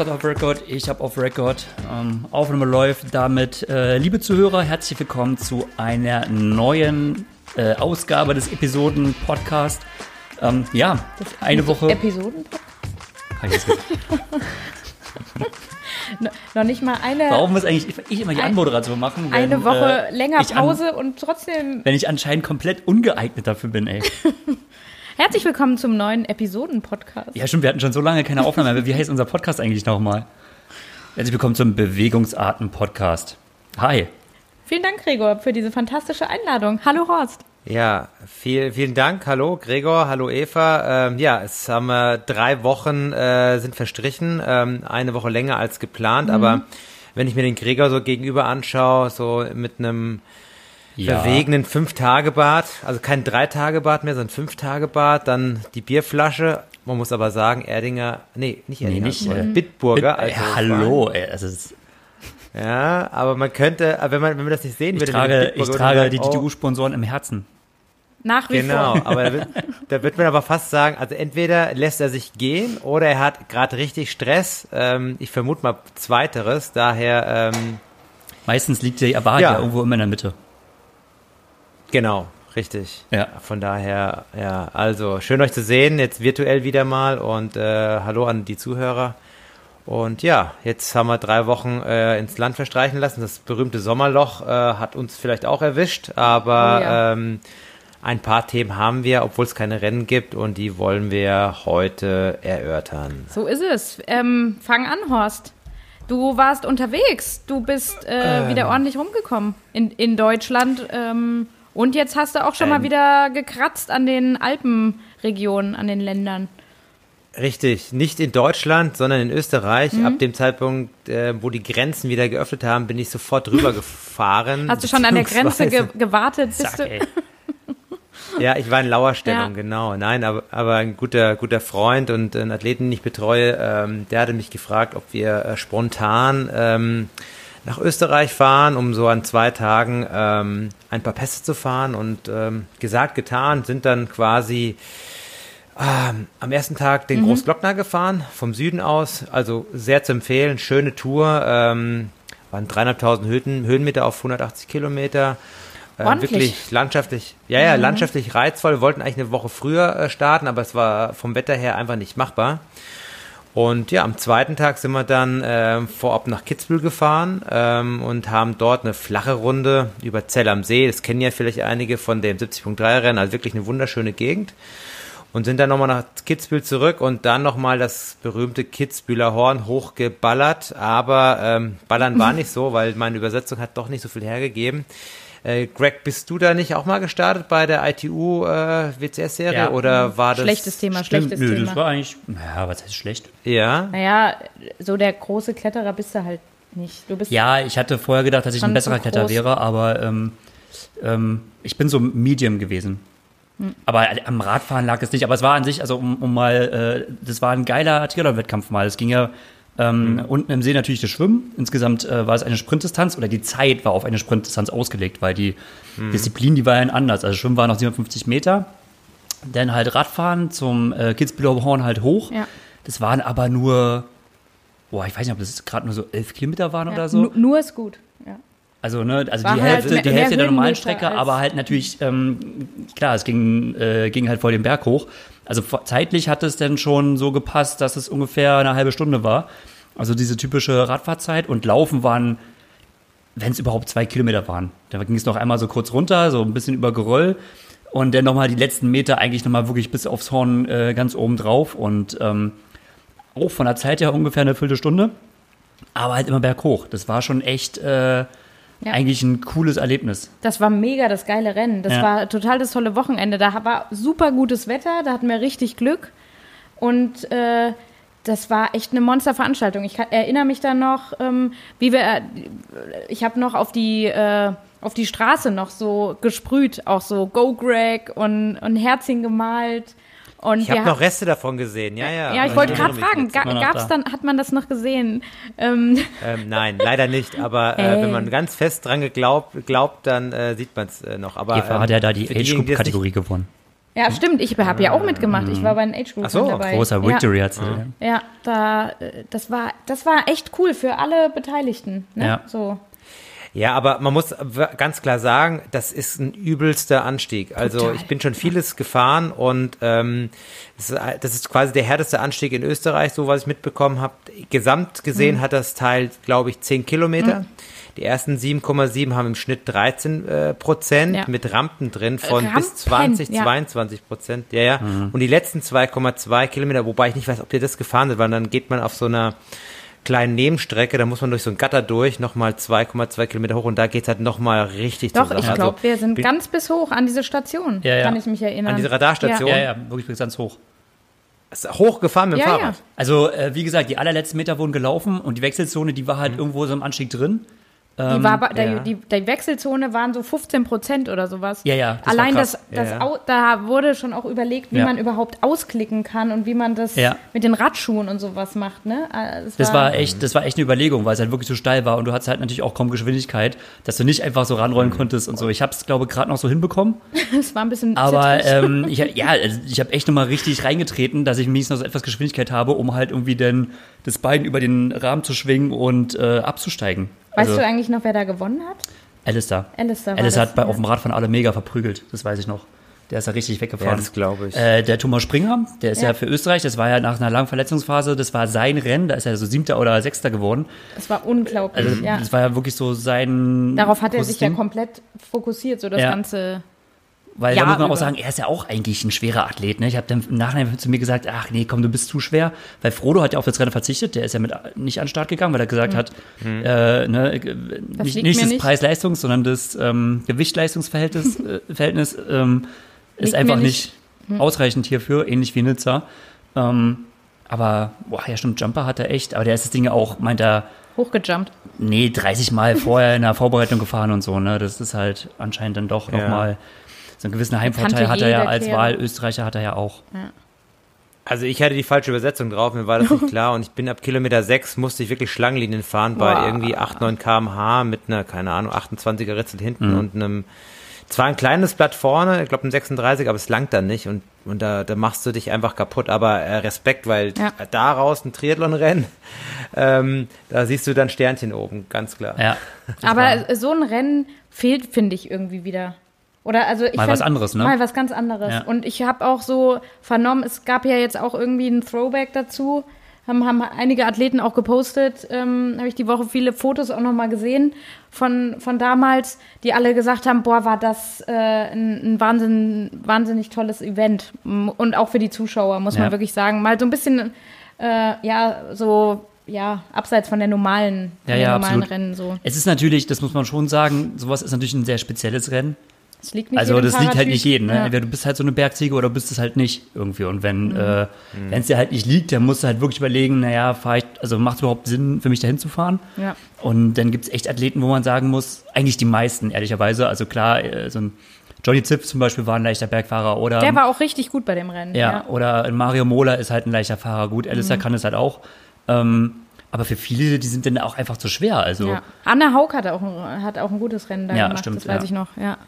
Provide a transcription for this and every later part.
Hat auf Record, ich habe auf Record. Ähm, Aufnahme läuft damit. Äh, liebe Zuhörer, herzlich willkommen zu einer neuen äh, Ausgabe des Episoden-Podcast. Ähm, ja, eine Woche. Episoden? noch nicht mal eine. Warum muss eigentlich ich immer die Anmoderation machen? Wenn, eine Woche äh, länger Pause an, und trotzdem. Wenn ich anscheinend komplett ungeeignet dafür bin, ey. Herzlich willkommen zum neuen Episoden-Podcast. Ja, stimmt, wir hatten schon so lange keine Aufnahme mehr. Wie heißt unser Podcast eigentlich nochmal? Herzlich willkommen zum Bewegungsarten-Podcast. Hi. Vielen Dank, Gregor, für diese fantastische Einladung. Hallo, Horst. Ja, viel, vielen Dank. Hallo, Gregor. Hallo, Eva. Ähm, ja, es haben äh, drei Wochen äh, sind verstrichen. Ähm, eine Woche länger als geplant. Mhm. Aber wenn ich mir den Gregor so gegenüber anschaue, so mit einem ja. verwegenen Fünf-Tage-Bad, also kein Drei-Tage-Bad mehr, sondern Fünf-Tage-Bad, dann die Bierflasche. Man muss aber sagen, Erdinger, nee, nicht Erdinger, nee, nicht, äh, Bitburger. Bit, also hallo, ey, also ist ja, aber man könnte, wenn man, wenn man das nicht sehen ich würde, trage, ich trage die DTU-Sponsoren im Herzen. Nach wie genau, vor. Genau, aber da wird, da wird, man aber fast sagen, also entweder lässt er sich gehen oder er hat gerade richtig Stress. Ähm, ich vermute mal Zweiteres, daher. Ähm, Meistens liegt der Wahrheit ja. ja irgendwo immer in der Mitte. Genau, richtig. Ja. Von daher, ja, also schön euch zu sehen, jetzt virtuell wieder mal und äh, hallo an die Zuhörer. Und ja, jetzt haben wir drei Wochen äh, ins Land verstreichen lassen. Das berühmte Sommerloch äh, hat uns vielleicht auch erwischt, aber oh ja. ähm, ein paar Themen haben wir, obwohl es keine Rennen gibt und die wollen wir heute erörtern. So ist es. Ähm, fang an, Horst. Du warst unterwegs. Du bist äh, wieder ähm. ordentlich rumgekommen in, in Deutschland. Ähm, und jetzt hast du auch schon mal ähm. wieder gekratzt an den Alpenregionen, an den Ländern. Richtig, nicht in Deutschland, sondern in Österreich. Mhm. Ab dem Zeitpunkt, äh, wo die Grenzen wieder geöffnet haben, bin ich sofort drüber gefahren. Hast du schon an der Grenze ge gewartet? Bist du? ja, ich war in Lauerstellung, ja. genau. Nein, aber, aber ein guter, guter Freund und ein Athleten, den ich betreue, ähm, der hatte mich gefragt, ob wir äh, spontan ähm, nach Österreich fahren, um so an zwei Tagen ähm, ein paar Pässe zu fahren. Und ähm, gesagt, getan, sind dann quasi ähm, am ersten Tag den mhm. Großglockner gefahren, vom Süden aus. Also sehr zu empfehlen, schöne Tour. Ähm, waren dreieinhalbtausend Höhen, Höhenmeter auf 180 Kilometer. Äh, wirklich landschaftlich, ja, ja, mhm. landschaftlich reizvoll. Wir wollten eigentlich eine Woche früher äh, starten, aber es war vom Wetter her einfach nicht machbar. Und ja, am zweiten Tag sind wir dann äh, vorab nach Kitzbühel gefahren ähm, und haben dort eine flache Runde über Zell am See. Das kennen ja vielleicht einige von dem 70.3 Rennen, also wirklich eine wunderschöne Gegend und sind dann nochmal nach Kitzbühel zurück und dann nochmal das berühmte Kitzbühler Horn hochgeballert. Aber ähm, ballern war nicht so, weil meine Übersetzung hat doch nicht so viel hergegeben. Äh, Greg, bist du da nicht auch mal gestartet bei der ITU äh, WCS-Serie ja. oder war das schlechtes Thema? Stimmt, schlechtes nö, Thema. Das war eigentlich, naja, was heißt schlecht? Ja. Naja, so der große Kletterer bist du halt nicht. Du bist ja, ich hatte vorher gedacht, dass ich ein besserer Kletterer wäre, aber ähm, ähm, ich bin so Medium gewesen. Aber am Radfahren lag es nicht. Aber es war an sich, also um, um mal, äh, das war ein geiler Triathlon-Wettkampf mal. Es ging ja ähm, mhm. unten im See natürlich das Schwimmen. Insgesamt äh, war es eine Sprintdistanz oder die Zeit war auf eine Sprintdistanz ausgelegt, weil die mhm. Disziplin, die war ja anders. Also Schwimmen war noch 57 Meter. Dann halt Radfahren zum äh, Kitzbüheler Horn halt hoch. Ja. Das waren aber nur, boah, ich weiß nicht, ob das gerade nur so elf Kilometer waren ja, oder so. Nur ist gut. Also, ne, also die halt Hälfte, die Hälfte der normalen Strecke, aber halt natürlich, ähm, klar, es ging, äh, ging halt vor den Berg hoch. Also zeitlich hat es dann schon so gepasst, dass es ungefähr eine halbe Stunde war. Also diese typische Radfahrzeit und Laufen waren, wenn es überhaupt zwei Kilometer waren. Da ging es noch einmal so kurz runter, so ein bisschen über Geröll und dann nochmal die letzten Meter eigentlich nochmal wirklich bis aufs Horn äh, ganz oben drauf und ähm, auch von der Zeit her ungefähr eine Viertelstunde, aber halt immer berghoch. Das war schon echt äh, ja. eigentlich ein cooles Erlebnis. Das war mega das geile Rennen. Das ja. war total das tolle Wochenende. Da war super gutes Wetter, da hatten wir richtig Glück. Und äh, das war echt eine Monsterveranstaltung. Ich erinnere mich dann noch, ähm, wie wir, äh, ich habe noch auf die, äh, auf die Straße noch so gesprüht, auch so Go Greg und, und Herzchen gemalt. Und ich habe noch Reste davon gesehen, ja, ja. Ja, ich wollte gerade fragen, ga, gab's dann, hat man das noch gesehen? Ähm. Ähm, nein, leider nicht. Aber hey. äh, wenn man ganz fest dran geglaubt, glaubt, dann äh, sieht man es äh, noch. Aber Eva ähm, hat ja da die Age Group Kategorie gewonnen. Ja, stimmt. Ich habe ja auch mitgemacht. Ich war bei den Age Groups so, dabei. großer Victory ja. hat sie. Ja. ja, da, äh, das war, das war echt cool für alle Beteiligten. Ne? Ja. So. Ja, aber man muss ganz klar sagen, das ist ein übelster Anstieg. Also Total. ich bin schon vieles gefahren und ähm, das, ist, das ist quasi der härteste Anstieg in Österreich, so was ich mitbekommen habe. Gesamt gesehen Mhm. hat das Teil, glaube ich, 10 Kilometer. Die ersten 7,7 haben im Schnitt 13 äh, Prozent Ja. mit Rampen drin von Rampen, bis 20, ja. 22 Prozent. Ja, ja. Und die letzten 2,2 Kilometer, wobei ich nicht weiß, ob ihr das gefahren seid, weil dann geht man auf so einer kleinen Nebenstrecke, da muss man durch so ein Gatter durch, nochmal 2,2 Kilometer hoch und da geht's halt nochmal richtig Doch, zur ich glaube, Also, wir sind ganz bis hoch an diese Station. Ja, ja. Kann ich mich erinnern. An diese Radarstation? Ja, ja, wirklich bis ganz hoch. hochgefahren mit dem Ja, Fahrrad. ja. Also, äh, wie gesagt, die allerletzten Meter wurden gelaufen und die Wechselzone, die war halt irgendwo so im Anstieg drin. Die, war, bei- ja. der, die, die Wechselzone waren so 15 Prozent oder sowas. Ja, ja, das war Allein krass. das, das Ja, ja. Da wurde schon auch überlegt, wie Ja. man überhaupt ausklicken kann und wie man das Ja. mit den Radschuhen und sowas macht. Ne? Äh, Es Das war echt, das war echt eine Überlegung, weil es halt wirklich so steil war und du hattest halt natürlich auch kaum Geschwindigkeit, dass du nicht einfach so ranrollen konntest und so. Ich habe es, glaube ich, gerade noch so hinbekommen, es war ein bisschen aber ähm, ich, ja, also ich habe echt nochmal richtig reingetreten, dass ich wenigstens noch so etwas Geschwindigkeit habe, um halt irgendwie dann das Bein über den Rahmen zu schwingen und äh, abzusteigen. Weißt also, du eigentlich noch, wer da gewonnen hat? Alistair. Alistair Alistair hat bei, ja. auf dem Rad von alle mega verprügelt, das weiß ich noch. Der ist da richtig Ja, weggefahren. das glaube ich. Äh, der Thomas Springer, der ist ja. Ja. für Österreich, das war ja nach einer langen Verletzungsphase, das war sein Rennen, da ist er so siebter oder sechster geworden. Das war unglaublich, Also ja. das war ja wirklich so sein. Darauf hat er sich ja Ding. komplett fokussiert, so das Ja. ganze. Weil Ja, da muss man auch sagen, er ist ja auch eigentlich ein schwerer Athlet. Ne? Ich habe dann im Nachhinein zu mir gesagt, ach nee, komm, du bist zu schwer. Weil Frodo hat ja auf das Rennen verzichtet, der ist ja mit nicht an den Start gegangen, weil er gesagt hat, äh, ne, äh, nicht, nicht das. Preis-Leistungs, sondern das ähm, Gewicht-Leistungsverhältnis äh, Verhältnis, ähm, ist einfach nicht. nicht ausreichend hierfür, ähnlich wie Nizza. Ähm, aber, boah, ja stimmt, Jumper hat er echt, aber der ist das Ding ja auch, meint er, Hochgejumpt. nee, 30 Mal vorher in der Vorbereitung gefahren und so, ne? Das ist halt anscheinend dann doch Ja. nochmal so einen gewissen Heimvorteil hat er ja als. Wahlösterreicher hat er ja auch. Also ich hatte die falsche Übersetzung drauf, mir war das nicht klar und ich bin ab Kilometer 6 musste ich wirklich Schlangenlinien fahren bei Boah. irgendwie 8, 9 kmh mit einer, keine Ahnung, 28er Ritzel hinten Mhm. und einem, zwar ein kleines Blatt vorne, ich glaube ein 36, aber es langt dann nicht und, und da, da machst du dich einfach kaputt, aber äh, Respekt, weil Ja. daraus ein Triathlon-Rennen, ähm, da siehst du dann Sternchen oben, ganz klar. Ja. Aber so ein Rennen fehlt, finde ich, irgendwie wieder. Oder also ich Mal fand- was anderes, ne? Mal was ganz anderes. Ja. Und ich habe auch so vernommen, es gab ja jetzt auch irgendwie ein Throwback dazu. Haben, haben einige Athleten auch gepostet, ähm, habe ich die Woche viele Fotos auch nochmal gesehen von, von damals, die alle gesagt haben, boah, war das äh, ein, ein Wahnsinn, wahnsinnig tolles Event. Und auch für die Zuschauer, muss Ja. man wirklich sagen. Mal so ein bisschen, äh, ja, so, ja, abseits von der normalen, von Ja, ja, normalen absolut. Rennen so. Es ist natürlich, das muss man schon sagen, sowas ist natürlich ein sehr spezielles Rennen. Es liegt nicht Also das liegt halt nicht jedem. Ne? Ja. Entweder du bist halt so eine Bergziege oder du bist es halt nicht irgendwie. Und wenn Mhm. äh, wenn es dir halt nicht liegt, dann musst du halt wirklich überlegen, naja, fahr ich, also macht es überhaupt Sinn für mich dahin zu fahren? Ja. Und dann gibt es echt Athleten, wo man sagen muss, eigentlich die meisten, ehrlicherweise. Also klar, äh, so ein Johnny Ziff zum Beispiel war ein leichter Bergfahrer oder Der war auch richtig gut bei dem Rennen. ja, oder ein Mario Mola ist halt ein leichter Fahrer. Gut, Alistair Mhm. kann es halt auch. Ähm, aber für viele, die sind dann auch einfach zu schwer. Also Ja. Anna Haug hat auch, ein, hat auch ein gutes Rennen da Ja, gemacht, stimmt, das weiß ja. ich noch. Ja.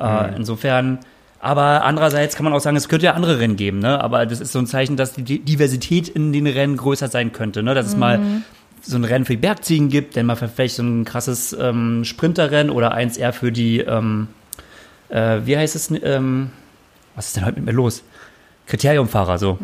Äh, insofern, aber andererseits kann man auch sagen, es könnte ja andere Rennen geben, ne? Aber das ist so ein Zeichen, dass die Di- Diversität in den Rennen größer sein könnte, ne? Dass es mal so ein Rennen für die Bergziegen gibt, dann mal vielleicht so ein krasses ähm, Sprinterrennen oder eins eher für die, ähm, äh, wie heißt es, ähm, was ist denn heute mit mir los? Kriteriumfahrer, so.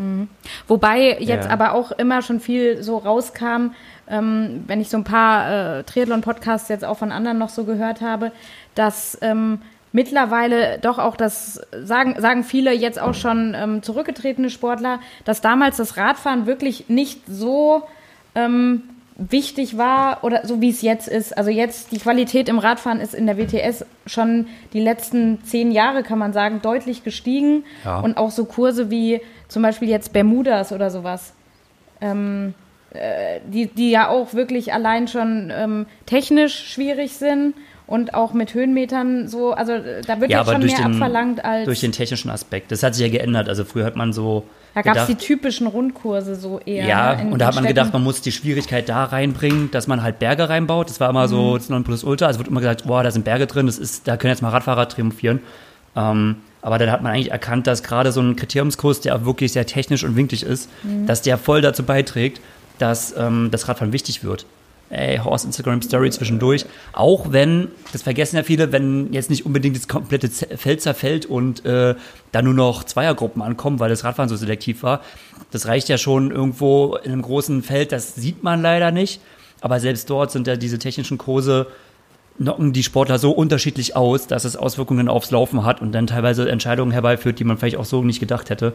Wobei jetzt Ja. aber auch immer schon viel so rauskam, ähm, wenn ich so ein paar äh, Triathlon-Podcasts jetzt auch von anderen noch so gehört habe, dass ähm, mittlerweile doch auch das, sagen, sagen viele jetzt auch schon ähm, zurückgetretene Sportler, dass damals das Radfahren wirklich nicht so ähm, wichtig war oder so wie es jetzt ist. Also jetzt die Qualität im Radfahren ist in der WTS schon die letzten zehn Jahre, kann man sagen, deutlich gestiegen. Ja. Und auch so Kurse wie zum Beispiel jetzt Bermudas oder sowas. Ähm, äh, die, die ja auch wirklich allein schon ähm, technisch schwierig sind und auch mit Höhenmetern so, also äh, da wird Ja, jetzt schon mehr den, abverlangt als. durch den technischen Aspekt. Das hat sich ja geändert. Also früher hat man so da gab es die typischen Rundkurse so eher. Ja, ne, und da hat man Städten. gedacht, man muss die Schwierigkeit da reinbringen, dass man halt Berge reinbaut. Das war immer Mhm. so das Nonplusultra. Also wird immer gesagt, boah, da sind Berge drin, das ist, da können jetzt mal Radfahrer triumphieren. Ähm, Aber dann hat man eigentlich erkannt, dass gerade so ein Kriteriumskurs, der wirklich sehr technisch und winklig ist, mhm. dass der voll dazu beiträgt, dass ähm, das Radfahren wichtig wird. Ey, Horst Instagram Story zwischendurch. Auch wenn, das vergessen ja viele, wenn jetzt nicht unbedingt das komplette Feld zerfällt und äh, da nur noch Zweiergruppen ankommen, weil das Radfahren so selektiv war. Das reicht ja schon irgendwo in einem großen Feld, das sieht man leider nicht. Aber selbst dort sind ja diese technischen Kurse knocken die Sportler so unterschiedlich aus, dass es Auswirkungen aufs Laufen hat und dann teilweise Entscheidungen herbeiführt, die man vielleicht auch so nicht gedacht hätte.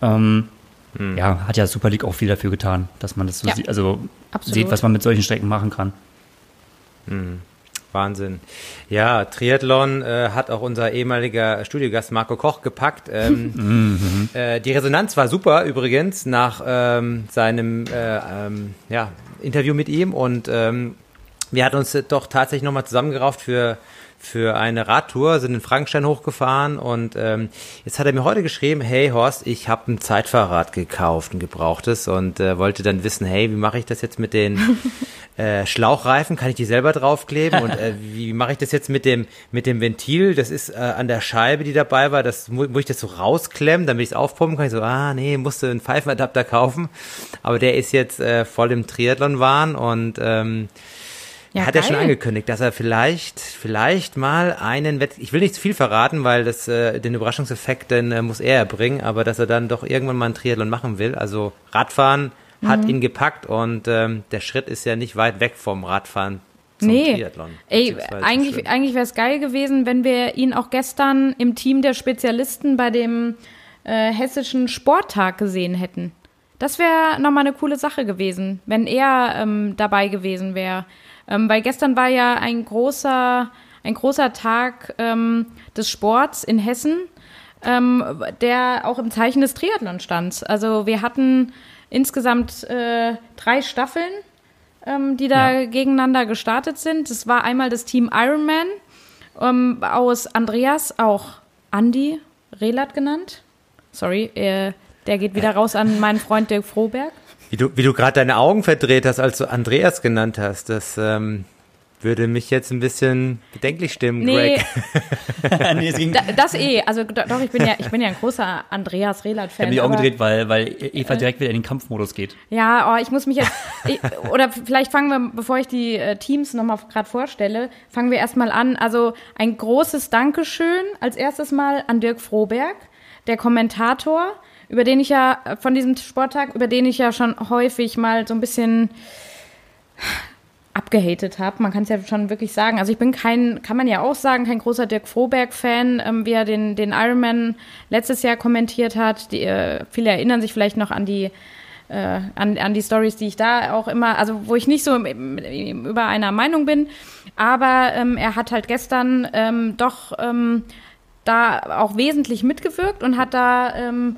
Ähm, hm. Ja, hat ja Super League auch viel dafür getan, dass man das so ja, sieht, also absolut. sieht, was man mit solchen Strecken machen kann. Hm. Wahnsinn. Ja, Triathlon äh, hat auch unser ehemaliger Studiogast Marco Koch gepackt. Ähm, mhm. äh, die Resonanz war super übrigens nach ähm, seinem äh, ähm, ja, Interview mit ihm und ähm, wir hatten uns doch tatsächlich nochmal zusammengerauft für für eine Radtour, sind in Frankenstein hochgefahren und ähm, jetzt hat er mir heute geschrieben, hey Horst, ich habe ein Zeitfahrrad gekauft, ein gebrauchtes und äh, wollte dann wissen, hey, wie mache ich das jetzt mit den äh, Schlauchreifen? Kann ich die selber draufkleben? Und äh, wie mache ich das jetzt mit dem mit dem Ventil? Das ist äh, an der Scheibe, die dabei war, das muss ich das so rausklemmen, damit ich es aufpumpen kann. Ich so, ah nee, musste einen Pfeifenadapter kaufen. Aber der ist jetzt äh, voll im Triathlon-Wahn und ähm, ja, hat er schon angekündigt, dass er vielleicht, vielleicht mal einen Wett, ich will nicht zu viel verraten, weil das äh, den Überraschungseffekt den äh, muss er erbringen, aber dass er dann doch irgendwann mal einen Triathlon machen will. Also Radfahren mhm. hat ihn gepackt und ähm, der Schritt ist ja nicht weit weg vom Radfahren. Zum nee, Triathlon, ey, eigentlich, eigentlich wäre es geil gewesen, wenn wir ihn auch gestern im Team der Spezialisten bei dem äh, hessischen Sporttag gesehen hätten. Das wäre nochmal eine coole Sache gewesen, wenn er ähm, dabei gewesen wäre. Ähm, weil gestern war ja ein großer, ein großer Tag ähm, des Sports in Hessen, ähm, der auch im Zeichen des Triathlon stand. Also wir hatten insgesamt äh, drei Staffeln, ähm, die da ja. gegeneinander gestartet sind. Das war einmal das Team Ironman ähm, aus Andreas, auch Andy Relat genannt. Sorry, äh, der geht wieder raus an meinen Freund Dirk Froberg. Wie du, wie du gerade deine Augen verdreht hast, als du Andreas genannt hast, das ähm, würde mich jetzt ein bisschen bedenklich stimmen, nee. Greg. nee, da, das eh, also doch, ich bin ja, ich bin ja ein großer Andreas Rehlert-Fan. Ich habe mich auch gedreht, weil, weil Eva äh, direkt wieder in den Kampfmodus geht. Ja, oh, ich muss mich jetzt, ich, oder vielleicht fangen wir, bevor ich die äh, Teams nochmal gerade vorstelle, fangen wir erstmal an. Also ein großes Dankeschön als erstes Mal an Dirk Froberg, der Kommentator, über den ich ja, von diesem Sporttag, über den ich ja schon häufig mal so ein bisschen abgehatet habe. Man kann es ja schon wirklich sagen. Also ich bin kein, kann man ja auch sagen, kein großer Dirk Froberg-Fan, ähm, wie er den, den Ironman letztes Jahr kommentiert hat. Die, äh, viele erinnern sich vielleicht noch an die äh, an, an die Stories, die ich da auch immer, also wo ich nicht so über einer Meinung bin. Aber ähm, er hat halt gestern ähm, doch ähm, da auch wesentlich mitgewirkt und hat da ähm,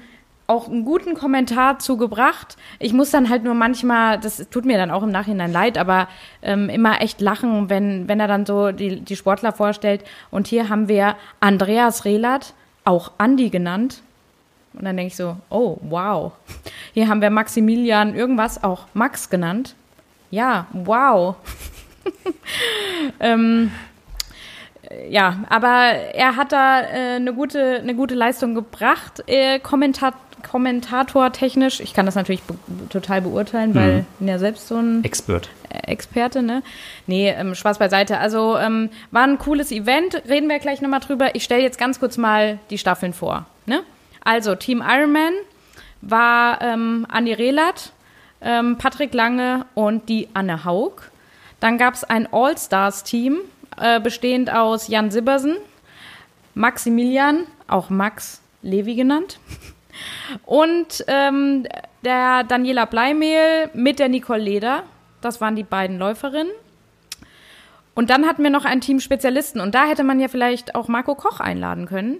auch einen guten Kommentar zugebracht. Ich muss dann halt nur manchmal, das tut mir dann auch im Nachhinein leid, aber ähm, immer echt lachen, wenn, wenn er dann so die, die Sportler vorstellt. Und hier haben wir Andreas Rehlert, auch Andi genannt. Und dann denke ich so, oh, wow. Hier haben wir Maximilian irgendwas, auch Max genannt. Ja, wow. ähm, ja, aber er hat da äh, eine, gute, eine gute Leistung gebracht. Äh, Kommentar Kommentator technisch. Ich kann das natürlich be total beurteilen, weil mhm. ich bin ja selbst so ein Expert. Experte, ne? Nee, ähm, Spaß beiseite. Also ähm, war ein cooles Event, reden wir gleich nochmal drüber. Ich stelle jetzt ganz kurz mal die Staffeln vor. Ne? Also Team Ironman war ähm, Andi Rehlert, ähm, Patrick Lange und die Anne Haug. Dann gab es ein All-Stars-Team, äh, bestehend aus Jan Sibbersen, Maximilian, auch Max Levi genannt, und ähm, der Daniela Bleimehl mit der Nicole Leder. Das waren die beiden Läuferinnen. Und dann hatten wir noch ein Team Spezialisten. Und da hätte man ja vielleicht auch Marco Koch einladen können.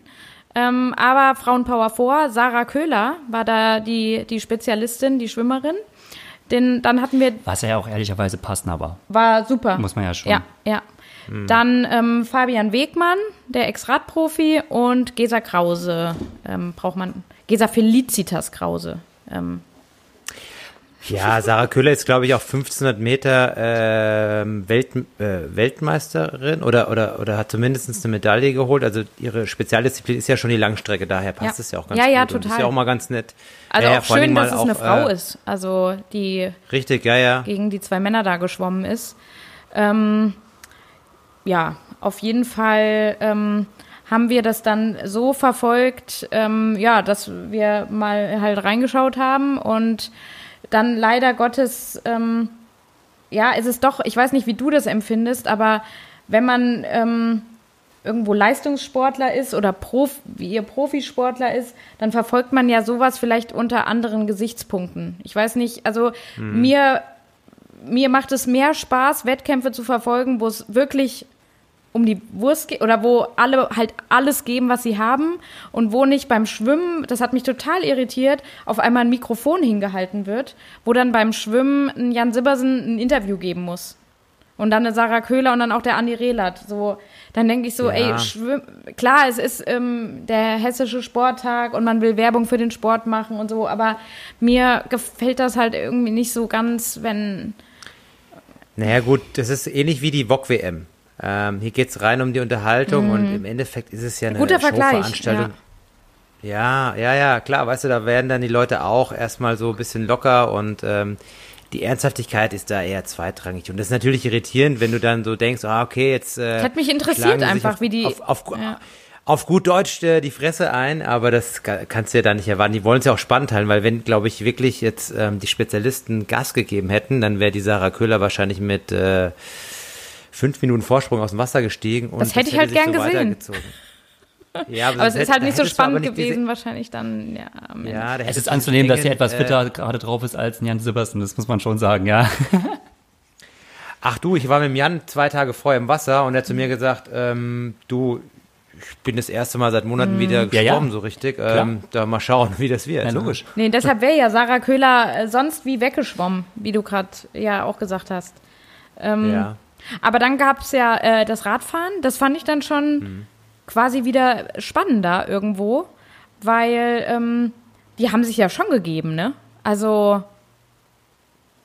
Ähm, aber Frauenpower vor, Sarah Köhler war da die, die Spezialistin, die Schwimmerin. Denn dann hatten wir. Was ja auch ehrlicherweise passender war. War super. Muss man ja schon. Ja, ja. Mhm. Dann ähm, Fabian Wegmann, der Ex-Radprofi, und Gesa Krause ähm, braucht man. Gesa Felicitas Krause. Ähm. Ja, Sarah Köhler ist, glaube ich, auch 1500 Meter äh, Welt, äh, Weltmeisterin oder, oder, oder hat zumindest eine Medaille geholt. Also ihre Spezialdisziplin ist ja schon die Langstrecke, daher passt ja. es ja auch ganz ja, gut. Ja, total. Und ist ja auch mal ganz nett. Also ja, auch schön, dass es auch, eine Frau äh, ist, also die richtig, ja, ja. gegen die zwei Männer da geschwommen ist. Ähm, ja, auf jeden Fall ähm, haben wir das dann so verfolgt, ähm, ja, dass wir mal halt reingeschaut haben und dann leider Gottes, ähm, ja, ist es doch, ich weiß nicht, wie du das empfindest, aber wenn man ähm, irgendwo Leistungssportler ist oder Prof, wie ihr Profisportler ist, dann verfolgt man ja sowas vielleicht unter anderen Gesichtspunkten. Ich weiß nicht, also mhm. mir, mir macht es mehr Spaß, Wettkämpfe zu verfolgen, wo es wirklich um die Wurst geht oder wo alle halt alles geben, was sie haben und wo nicht beim Schwimmen, das hat mich total irritiert, auf einmal ein Mikrofon hingehalten wird, wo dann beim Schwimmen ein Jan Sibbersen ein Interview geben muss. Und dann eine Sarah Köhler und dann auch der Andi Rehlert. So, dann denke ich so, ja. ey, schwimm, klar, es ist ähm, der hessische Sporttag und man will Werbung für den Sport machen und so, aber mir gefällt das halt irgendwie nicht so ganz, wenn. Naja, gut, das ist ähnlich wie die VOG-WM. Ähm, hier geht es rein um die Unterhaltung mhm. und im Endeffekt ist es ja eine Guter Showveranstaltung. Ja. ja. ja, ja, klar, weißt du, da werden dann die Leute auch erstmal so ein bisschen locker und ähm, die Ernsthaftigkeit ist da eher zweitrangig. Und das ist natürlich irritierend, wenn du dann so denkst, ah, okay, jetzt. Äh, hat mich interessiert einfach, auf, wie die. Auf, auf, ja. auf gut Deutsch äh, die Fresse ein, aber das kannst du ja da nicht erwarten. Die wollen es ja auch spannend halten, weil wenn, glaube ich, wirklich jetzt ähm, die Spezialisten Gas gegeben hätten, dann wäre die Sarah Köhler wahrscheinlich mit. Äh, fünf Minuten Vorsprung aus dem Wasser gestiegen und das hätte ich halt gern so gesehen. Ja, aber, aber es ist halt nicht so spannend gewesen, wahrscheinlich dann, ja. ja es ist anzunehmen, dass er etwas fitter äh, gerade drauf ist als Jan Sibbersen, das muss man schon sagen, ja. Ach du, ich war mit Jan zwei Tage vorher im Wasser und er hat zu mir gesagt, ähm, du, ich bin das erste Mal seit Monaten mm. wieder geschwommen, ja, ja. so richtig. Ähm, da mal schauen, wie das wird. Ja, logisch. Nee, deshalb wäre ja Sarah Köhler äh, sonst wie weggeschwommen, wie du gerade ja auch gesagt hast. Ähm, ja. Aber dann gab es ja äh, das Radfahren. Das fand ich dann schon mhm. quasi wieder spannender irgendwo, weil ähm, die haben sich ja schon gegeben, ne? Also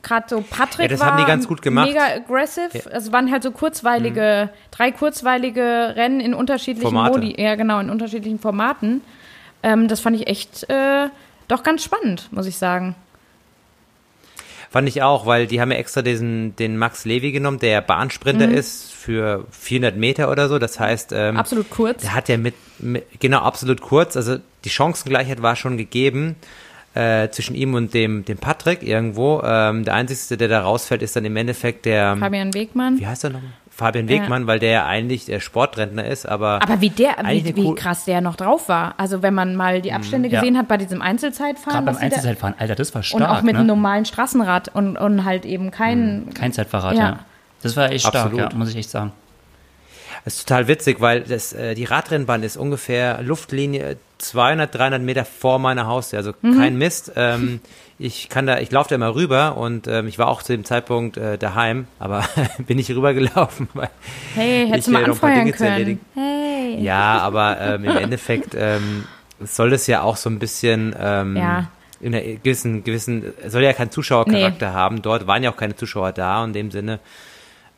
gerade so Patrick ja, war mega aggressive. Ja. Also waren halt so kurzweilige, mhm. drei kurzweilige Rennen in unterschiedlichen Formate. Modi, ja genau, in unterschiedlichen Formaten. Ähm, das fand ich echt äh, doch ganz spannend, muss ich sagen. Fand ich auch, weil die haben ja extra diesen, den Max Levy genommen, der Bahnsprinter mhm. ist für 400 Meter oder so. Das heißt, ähm, absolut kurz. Der hat ja mit, mit, genau, absolut kurz. Also die Chancengleichheit war schon gegeben äh, zwischen ihm und dem, dem Patrick irgendwo. Ähm, der Einzige, der da rausfällt, ist dann im Endeffekt der Fabian Wegmann. Wie heißt er nochmal? Fabian Wegmann, ja. weil der ja eigentlich der Sportrentner ist, aber. Aber wie der, wie, wie krass der noch drauf war. Also wenn man mal die mhm. Abstände ja. gesehen hat bei diesem Einzelzeitfahren. Gerade beim Einzelzeitfahren, Alter, das war stark. Und auch mit ne? einem normalen Straßenrad und, und halt eben kein. Mhm. Kein Zeitfahrrad, ja. ja. Das war echt Absolut. stark, ja, muss ich echt sagen. Das ist total witzig, weil das, äh, die Radrennbahn ist ungefähr Luftlinie 200, 300 Meter vor meiner Haustür, also mhm. kein Mist. Ähm, ich kann da, ich laufe da immer rüber und ähm, ich war auch zu dem Zeitpunkt äh, daheim, aber bin ich rübergelaufen, weil hey, hättest du mal anfeuern können. Hey. Ja, aber ähm, im Endeffekt ähm, soll es ja auch so ein bisschen ähm, ja. in einer gewissen, gewissen, soll ja keinen Zuschauercharakter nee. haben. Dort waren ja auch keine Zuschauer da und in dem Sinne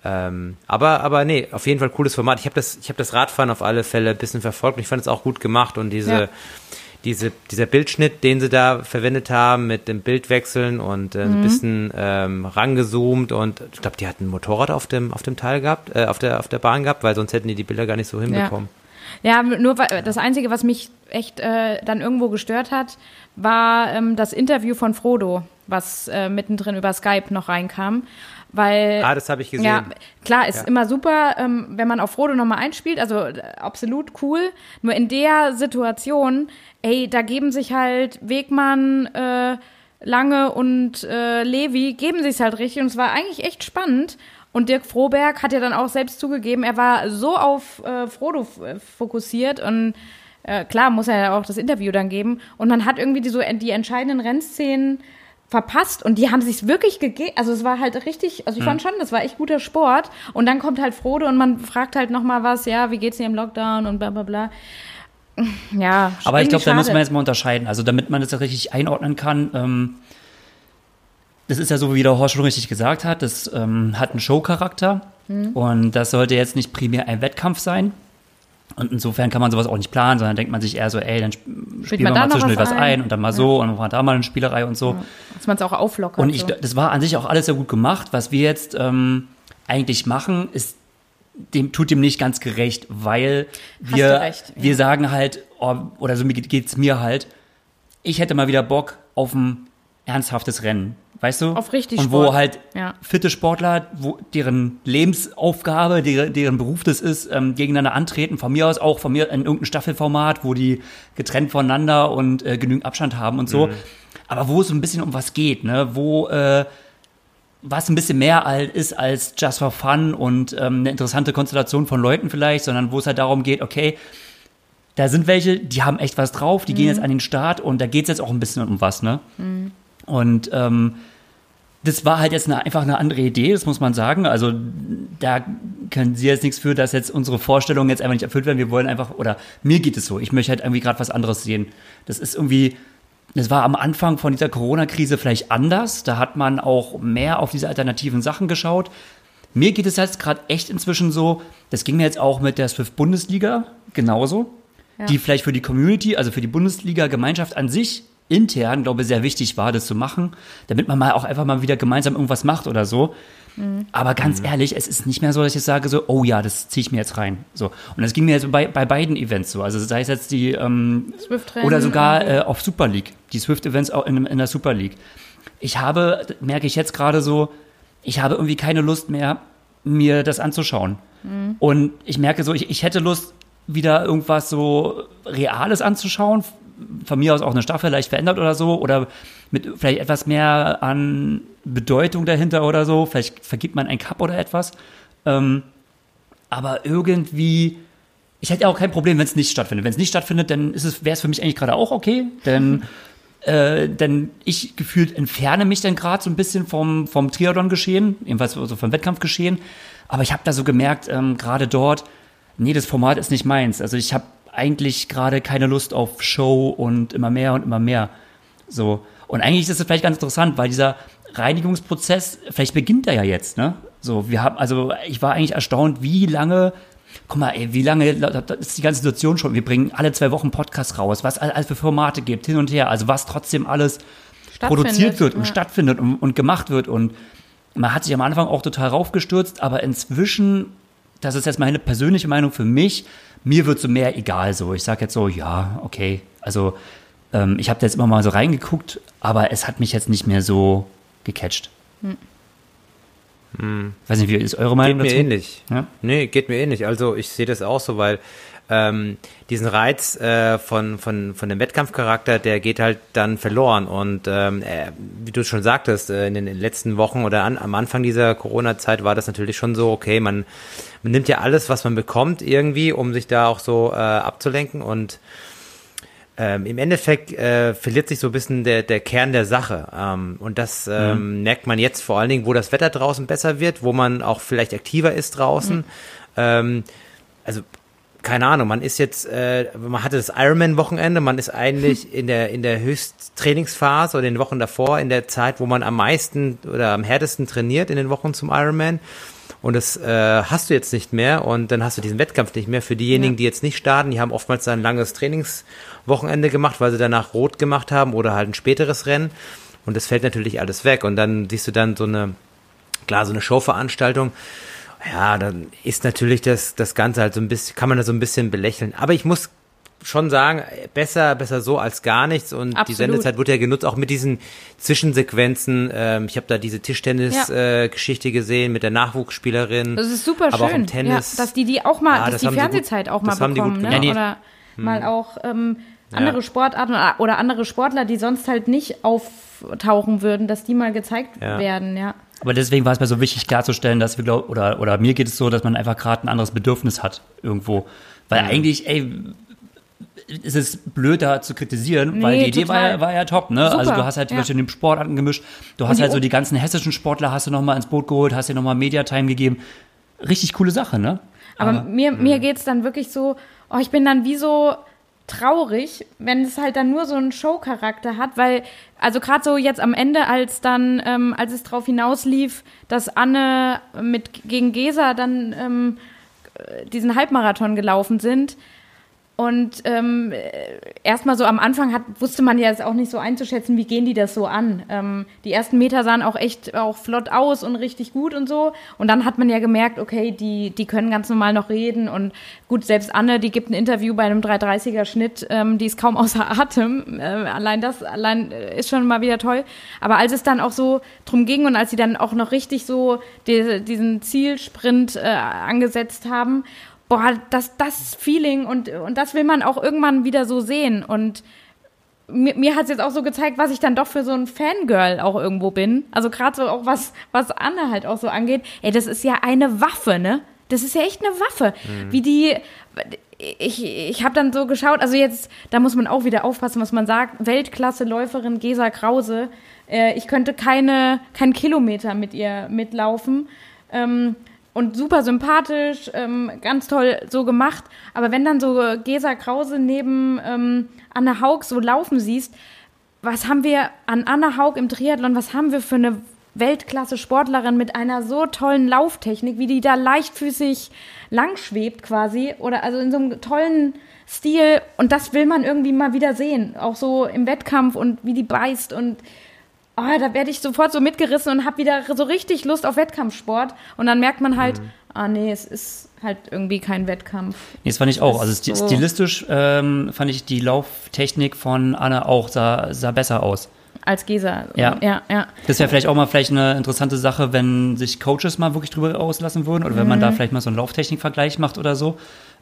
ähm, aber, aber nee, auf jeden Fall cooles Format. Ich habe das, ich habe das Radfahren auf alle Fälle ein bisschen verfolgt und ich fand es auch gut gemacht und diese, ja. Diese, dieser Bildschnitt, den sie da verwendet haben mit dem Bildwechseln und äh, mhm. ein bisschen ähm, rangezoomt und ich glaube, die hatten ein Motorrad auf dem, auf dem Teil gehabt, äh, auf der, auf der Bahn gehabt, weil sonst hätten die die Bilder gar nicht so hinbekommen. Ja. Ja, nur das Einzige, was mich echt äh, dann irgendwo gestört hat, war ähm, das Interview von Frodo, was äh, mittendrin über Skype noch reinkam. Weil, ah, das habe ich gesehen. Ja, klar, ist ja. immer super, ähm, wenn man auf Frodo nochmal einspielt, also äh, absolut cool. Nur in der Situation, ey, da geben sich halt Wegmann, äh, Lange und äh, Levi, geben sich halt richtig und es war eigentlich echt spannend. Und Dirk Froberg hat ja dann auch selbst zugegeben, er war so auf äh, Frodo äh, fokussiert und äh, klar muss er ja auch das Interview dann geben. Und man hat irgendwie die, so die entscheidenden Rennszenen verpasst und die haben sich wirklich gegeben. Also es war halt richtig, also ich fand schon, das war echt guter Sport. Und dann kommt halt Frodo und man fragt halt nochmal was, ja, wie geht's dir im Lockdown und bla bla bla. Ja, aber ich glaube, da müssen wir jetzt mal unterscheiden. Also damit man das richtig einordnen kann, ähm, das ist ja so, wie der Horst schon richtig gesagt hat, das ähm, hat einen Show-Charakter mhm. und das sollte jetzt nicht primär ein Wettkampf sein. Und insofern kann man sowas auch nicht planen, sondern denkt man sich eher so, ey, dann spielt spielen wir mal zwischendurch was ein? ein, und dann mal so ja. und mal da mal eine Spielerei und so. Ja. Dass man es auch auflockert. Und ich, so. das war an sich auch alles sehr gut gemacht. Was wir jetzt ähm, eigentlich machen, ist dem tut dem nicht ganz gerecht, weil wir, recht, wir sagen halt, oh, oder so geht es mir halt, ich hätte mal wieder Bock auf ein ernsthaftes Rennen, weißt du? Auf richtig Und wo Sport. halt ja. fitte Sportler, wo deren Lebensaufgabe, deren, deren Beruf das ist, ähm, gegeneinander antreten. Von mir aus auch von mir in irgendeinem Staffelformat, wo die getrennt voneinander und äh, genügend Abstand haben und so. Mhm. Aber wo es so ein bisschen um was geht, ne? Wo äh, was ein bisschen mehr alt ist als just for fun und ähm, eine interessante Konstellation von Leuten vielleicht, sondern wo es halt darum geht, okay, da sind welche, die haben echt was drauf, die mhm. gehen jetzt an den Start und da geht es jetzt auch ein bisschen um was, ne? Mhm. Und ähm, das war halt jetzt eine, einfach eine andere Idee, das muss man sagen. Also da können Sie jetzt nichts für, dass jetzt unsere Vorstellungen jetzt einfach nicht erfüllt werden. Wir wollen einfach, oder mir geht es so, ich möchte halt irgendwie gerade was anderes sehen. Das ist irgendwie, das war am Anfang von dieser Corona-Krise vielleicht anders. Da hat man auch mehr auf diese alternativen Sachen geschaut. Mir geht es jetzt gerade echt inzwischen so, das ging mir jetzt auch mit der Swift-Bundesliga genauso, ja. die vielleicht für die Community, also für die Bundesliga-Gemeinschaft an sich intern, glaube ich, sehr wichtig war, das zu machen, damit man mal auch einfach mal wieder gemeinsam irgendwas macht oder so. Mhm. Aber ganz mhm. ehrlich, es ist nicht mehr so, dass ich jetzt sage so, oh ja, das ziehe ich mir jetzt rein. So. Und das ging mir jetzt bei, bei beiden Events so. Also sei es jetzt die ähm, oder sogar äh, auf Super League, die Swift-Events auch in, in der Super League. Ich habe, merke ich jetzt gerade so, ich habe irgendwie keine Lust mehr, mir das anzuschauen. Mhm. Und ich merke so, ich, ich hätte Lust, wieder irgendwas so Reales anzuschauen, von mir aus auch eine Staffel leicht verändert oder so oder mit vielleicht etwas mehr an Bedeutung dahinter oder so. Vielleicht vergibt man ein Cup oder etwas. Ähm, aber irgendwie, ich hätte auch kein Problem, wenn es nicht stattfindet. Wenn es nicht stattfindet, dann ist es, wäre es für mich eigentlich gerade auch okay, denn äh, denn ich gefühlt entferne mich dann gerade so ein bisschen vom, vom Triathlon-Geschehen, jedenfalls so vom Wettkampfgeschehen. Aber ich habe da so gemerkt, ähm, gerade dort, nee, das Format ist nicht meins. Also ich habe eigentlich gerade keine Lust auf Show und immer mehr und immer mehr. So. Und eigentlich ist es vielleicht ganz interessant, weil dieser Reinigungsprozess, vielleicht beginnt er ja jetzt, ne? So, wir haben, also ich war eigentlich erstaunt, wie lange, guck mal, ey, wie lange ist die ganze Situation schon? Wir bringen alle zwei Wochen Podcasts raus, was alles für Formate gibt, hin und her, also was trotzdem alles produziert wird und ja. stattfindet und, und gemacht wird. Und man hat sich am Anfang auch total raufgestürzt, aber inzwischen, das ist jetzt meine persönliche Meinung für mich, mir wird so mehr egal so. Ich sage jetzt so, ja, okay. Also ähm, ich habe jetzt immer mal so reingeguckt, aber es hat mich jetzt nicht mehr so gecatcht. Hm. Hm. Weiß nicht, wie ist eure Meinung geht dazu? Geht mir ähnlich. Ja? Nee, geht mir ähnlich. Also ich sehe das auch so, weil ähm, diesen Reiz äh, von, von, von dem Wettkampfcharakter, der geht halt dann verloren. Und ähm, äh, wie du schon sagtest, äh, in den letzten Wochen oder an, am Anfang dieser Corona-Zeit war das natürlich schon so, okay, man, man nimmt ja alles, was man bekommt irgendwie, um sich da auch so äh, abzulenken und ähm, im Endeffekt äh, verliert sich so ein bisschen der, der Kern der Sache. Ähm, und das ähm, mhm. merkt man jetzt vor allen Dingen, wo das Wetter draußen besser wird, wo man auch vielleicht aktiver ist draußen. Mhm. Ähm, also keine Ahnung, man ist jetzt, äh, man hatte das Ironman-Wochenende, man ist eigentlich in der in der Höchsttrainingsphase oder in den Wochen davor, in der Zeit, wo man am meisten oder am härtesten trainiert in den Wochen zum Ironman. Und das äh, hast du jetzt nicht mehr und dann hast du diesen Wettkampf nicht mehr. Für diejenigen, ja. die jetzt nicht starten, die haben oftmals ein langes Trainingswochenende gemacht, weil sie danach rot gemacht haben oder halt ein späteres Rennen. Und das fällt natürlich alles weg. Und dann siehst du dann so eine, klar, so eine Showveranstaltung ja, dann ist natürlich das, das Ganze halt so ein bisschen, kann man da so ein bisschen belächeln. Aber ich muss schon sagen, besser, besser so als gar nichts. Und Absolut. die Sendezeit wurde ja genutzt, auch mit diesen Zwischensequenzen. Ähm, ich habe da diese Tischtennis-Geschichte ja. äh, gesehen mit der Nachwuchsspielerin. Das ist super aber schön. Auch im Tennis. Ja, dass die die auch mal, ja, dass das die Fernsehzeit gut, auch mal bekommen. Ne? Oder hm. mal auch ähm, andere Sportarten oder andere Sportler, die sonst halt nicht auftauchen würden, dass die mal gezeigt werden, ja. Aber deswegen war es mir so wichtig klarzustellen, dass wir glaub, oder oder mir geht es so, dass man einfach gerade ein anderes Bedürfnis hat irgendwo, weil mhm. eigentlich, ey, ist es blöd da zu kritisieren, nee, weil die Idee war ja, war ja top, ne? Super, also du hast halt ja. den Sport angemischt, du hast halt so die ganzen hessischen Sportler hast du noch mal ins Boot geholt, hast dir noch mal Mediatime gegeben, richtig coole Sache, ne? Aber, Aber mir mir geht's dann wirklich so, oh, ich bin dann wie so traurig, wenn es halt dann nur so einen Show-Charakter hat, weil, also gerade so jetzt am Ende, als dann, ähm, als es drauf hinauslief, dass Anne mit gegen Gesa dann ähm, diesen Halbmarathon gelaufen sind, und ähm, erstmal so am Anfang hat, wusste man ja jetzt auch nicht so einzuschätzen, wie gehen die das so an. Ähm, die ersten Meter sahen auch echt auch flott aus und richtig gut und so. Und dann hat man ja gemerkt, okay, die, die können ganz normal noch reden. Und gut, selbst Anne, die gibt ein Interview bei einem 330er Schnitt, ähm, die ist kaum außer Atem. Äh, allein das allein äh, ist schon mal wieder toll. Aber als es dann auch so drum ging und als sie dann auch noch richtig so die, diesen Zielsprint äh, angesetzt haben boah, das, das Feeling und, und das will man auch irgendwann wieder so sehen. Und mir, mir hat es jetzt auch so gezeigt, was ich dann doch für so ein Fangirl auch irgendwo bin. Also gerade so auch was, was Anne halt auch so angeht. Ey, das ist ja eine Waffe, ne? Das ist ja echt eine Waffe. Mhm. Wie die, ich, ich habe dann so geschaut, also jetzt, da muss man auch wieder aufpassen, was man sagt. Weltklasse-Läuferin Gesa Krause. Äh, ich könnte keine, keinen Kilometer mit ihr mitlaufen. Ähm, und super sympathisch, ähm, ganz toll so gemacht. Aber wenn dann so Gesa Krause neben ähm, Anna Haug so laufen siehst, was haben wir an Anna Haug im Triathlon, was haben wir für eine Weltklasse-Sportlerin mit einer so tollen Lauftechnik, wie die da leichtfüßig langschwebt quasi oder also in so einem tollen Stil und das will man irgendwie mal wieder sehen, auch so im Wettkampf und wie die beißt und oh, da werde ich sofort so mitgerissen und habe wieder so richtig Lust auf Wettkampfsport. Und dann merkt man halt, mhm. ah nee, es ist halt irgendwie kein Wettkampf. Nee, das fand ich auch. Also sti so. stilistisch ähm, fand ich die Lauftechnik von Anna auch, sah, sah besser aus. Als Gesa. Ja. ja, ja. Das wäre vielleicht auch mal vielleicht eine interessante Sache, wenn sich Coaches mal wirklich drüber auslassen würden oder mhm. wenn man da mhm. vielleicht mal so einen Lauftechnikvergleich macht oder so.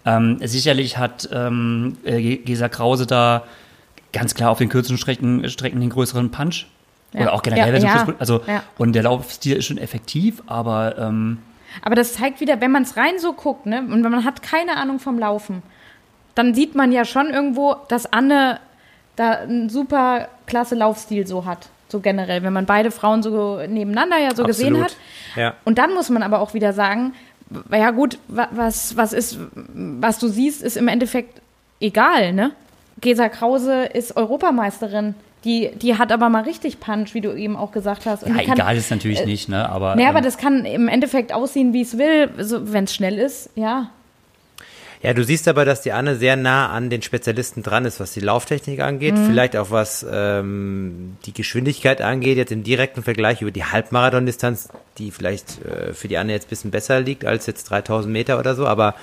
Ähm, sicherlich hat ähm, Gesa Krause da ganz klar auf den kürzeren Strecken, Strecken den größeren Punch. Ja. Oder auch generell, wenn ja, Fußball, also ja. und der Laufstil ist schon effektiv, aber ähm, aber das zeigt wieder, wenn man es rein so guckt, ne, und wenn man hat keine Ahnung vom Laufen, dann sieht man ja schon irgendwo, dass Anne da einen super klasse Laufstil so hat, so generell, wenn man beide Frauen so nebeneinander ja so Absolut. gesehen hat. Ja. Und dann muss man aber auch wieder sagen, ja gut, was was ist, was du siehst, ist im Endeffekt egal, ne? Gesa Krause ist Europameisterin die, die hat aber mal richtig Punch, wie du eben auch gesagt hast. Und ja, kann, egal ist natürlich äh, nicht, ne? Aber, nee, aber ähm, das kann im Endeffekt aussehen, wie es will, so, wenn es schnell ist, ja. Ja, du siehst aber, dass die Anne sehr nah an den Spezialisten dran ist, was die Lauftechnik angeht, mhm. vielleicht auch was ähm, die Geschwindigkeit angeht, jetzt im direkten Vergleich über die Halbmarathon-Distanz, die vielleicht äh, für die Anne jetzt ein bisschen besser liegt als jetzt 3000 Meter oder so, aber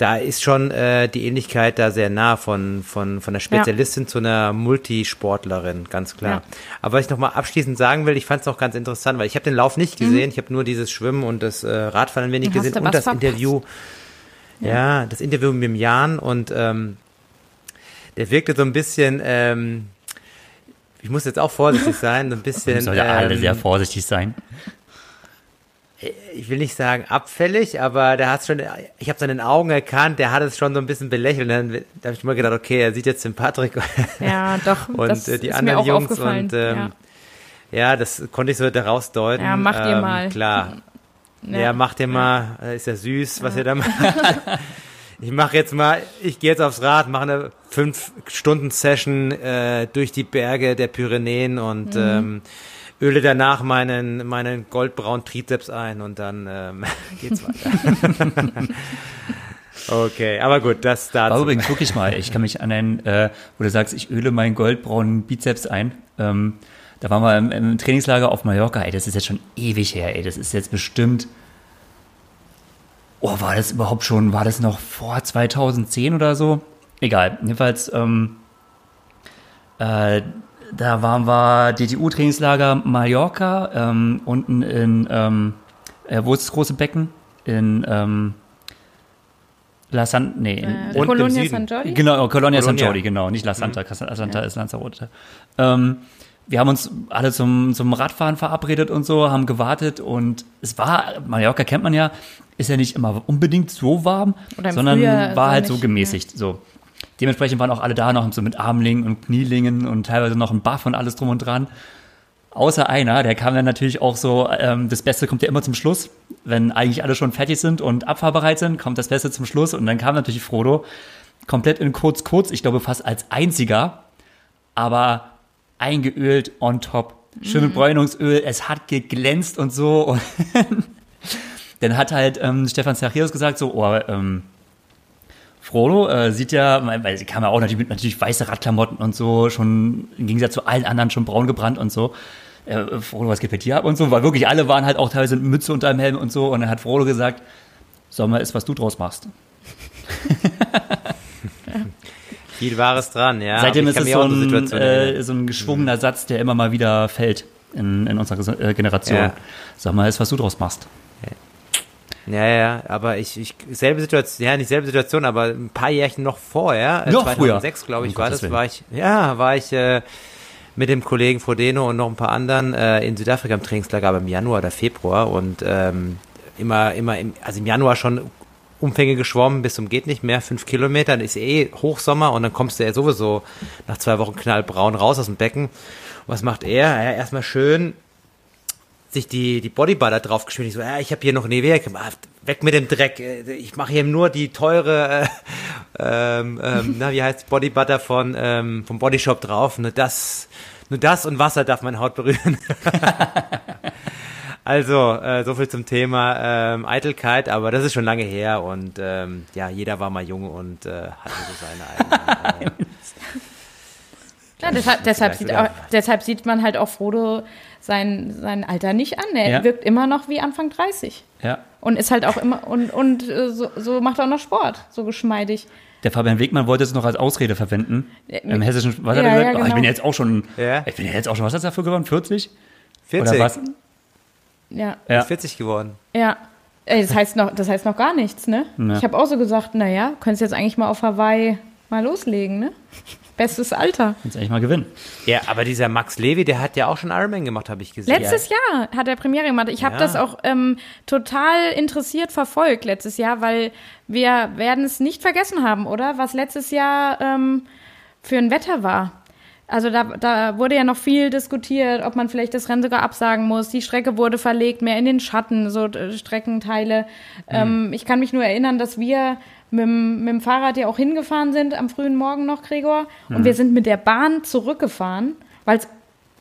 da ist schon äh, die Ähnlichkeit da sehr nah von, von, von der Spezialistin ja. zu einer Multisportlerin, ganz klar. Ja. Aber was ich nochmal abschließend sagen will, ich fand es auch ganz interessant, weil ich habe den Lauf nicht mhm. gesehen, mhm. ich habe nur dieses Schwimmen und das äh, Radfahren ein wenig gesehen und das verpasst. Interview. Ja. ja. das Interview mit dem Jan und ähm, der wirkte so ein bisschen, ähm, ich muss jetzt auch vorsichtig sein, so ein bisschen. Soll ja ähm, alle sehr vorsichtig sein ich will nicht sagen abfällig, aber der hat schon, ich habe seinen Augen erkannt, der hat es schon so ein bisschen belächelt. Und dann da habe ich mal gedacht, okay, er sieht jetzt den Patrick ja, doch, und äh, die anderen Jungs und ähm, ja. ja. das konnte ich so daraus deuten. Ja, macht ähm, ihr mal. Klar. Ja, ja macht ihr mal, äh, ist ja süß, was ihr da macht. ich mache jetzt mal, ich gehe jetzt aufs Rad, mache eine fünf Stunden Session äh, durch die Berge der Pyrenäen und mhm. ähm, öle danach meinen, meinen goldbraunen Trizeps ein und dann ähm, geht's weiter. okay, aber gut, das dazu. War übrigens wirklich mal, ich kann mich an einen, äh, wo du sagst, ich öle meinen goldbraunen Bizeps ein. Ähm, da waren wir im, im, Trainingslager auf Mallorca, ey, das ist jetzt schon ewig her, ey, das ist jetzt bestimmt, oh, war das überhaupt schon, war das noch vor 2010 oder so? Egal, jedenfalls, ähm, äh, da waren wir DTU-Trainingslager Mallorca, ähm, unten in, ähm, äh, wo ist das große Becken? In ähm, La San, nee, in, äh, Colonia San Jordi? Genau, Colonia, San Jordi, genau, nicht La Santa, mhm. La Santa ja. ist Lanzarote. Ähm, wir haben uns alle zum, zum Radfahren verabredet und so, haben gewartet und es war, Mallorca kennt man ja, ist ja nicht immer unbedingt so warm, sondern Frühjahr war halt so gemäßigt, ja. so. Dementsprechend waren auch alle da noch so mit Armlingen und Knielingen und teilweise noch ein Buff und alles drum und dran. Außer einer, der kam dann natürlich auch so, ähm, das Beste kommt ja immer zum Schluss. Wenn eigentlich alle schon fertig sind und abfahrbereit sind, kommt das Beste zum Schluss und dann kam natürlich Frodo komplett in kurz, kurz, ich glaube fast als einziger, aber eingeölt on top. Schön mit mhm. Bräunungsöl, es hat geglänzt und so. Und dann hat halt ähm, Stefan Zachäus gesagt, so, oh, ähm, Frodo äh, sieht ja, weil sie kam ja auch natürlich mit natürlich weiße Radklamotten und so, schon im Gegensatz zu allen anderen schon braun gebrannt und so. Äh, Frodo, was geht bei dir ab und so, weil wirklich alle waren halt auch teilweise mit Mütze unter dem Helm und so. Und dann hat Frodo gesagt, Sommer ist, was du draus machst. Viel Wahres dran, ja. Seitdem ist es so ein, äh, so ein geschwungener mhm. Satz, der immer mal wieder fällt in, in unserer äh, Generation. Ja. Sag mal, ist, was du draus machst. Ja, ja, aber ich, ich selbe Situation, ja, nicht selbe Situation, aber ein paar Jährchen noch vorher, äh, noch 2006, glaube ich, um war das, war ich, ja, war ich äh, mit dem Kollegen Frodeno und noch ein paar anderen äh, in Südafrika im Trainingslager, aber im Januar oder Februar und ähm, immer, immer, im, also im Januar schon Umfänge geschwommen bis zum geht nicht mehr, fünf Kilometer, dann ist eh Hochsommer und dann kommst du ja sowieso nach zwei Wochen knallbraun raus aus dem Becken. was macht er? Ja, erstmal schön sich die, die Bodybutter draufgeschmiert. Ich so, ja, ich habe hier noch Nivea gemacht. Weg mit dem Dreck. Ich mache hier nur die teure, äh, ähm, ähm, na, wie heißt Bodybutter von ähm, vom Bodyshop drauf. Nur das, nur das und Wasser darf meine Haut berühren. also, äh, so viel zum Thema ähm, Eitelkeit, aber das ist schon lange her und ähm, ja, jeder war mal jung und äh, hatte so seine eigenen. Äh, ja, deshalb, deshalb, sieht auch, deshalb sieht man halt auch Frodo sein, sein Alter nicht an. Er ja. wirkt immer noch wie Anfang 30. Ja. Und ist halt auch immer, und, und äh, so, so macht er auch noch Sport, so geschmeidig. Der Fabian Wegmann wollte es noch als Ausrede verwenden. Im hessischen, was ja, hat er gesagt? Ja, genau. oh, ich bin jetzt auch schon, ja. ich bin jetzt auch schon, was hat er dafür geworden? 40? 40. Oder was? Ja. ja. 40 geworden. Ja. Das heißt noch, das heißt noch gar nichts, ne? Ja. Ich habe auch so gesagt, naja, könntest jetzt eigentlich mal auf Hawaii mal loslegen, ne? Bestes Alter. Kannst eigentlich mal gewinnen. Ja, aber dieser Max Levy, der hat ja auch schon Ironman gemacht, habe ich gesehen. Letztes Jahr hat er Premiere gemacht. Ich habe ja. das auch ähm, total interessiert verfolgt letztes Jahr, weil wir werden es nicht vergessen haben, oder? Was letztes Jahr ähm, für ein Wetter war. Also da, da wurde ja noch viel diskutiert, ob man vielleicht das Rennen sogar absagen muss. Die Strecke wurde verlegt, mehr in den Schatten, so äh, Streckenteile. Mhm. Ähm, ich kann mich nur erinnern, dass wir mit, mit dem Fahrrad ja auch hingefahren sind am frühen Morgen noch, Gregor. Und mhm. wir sind mit der Bahn zurückgefahren, weil es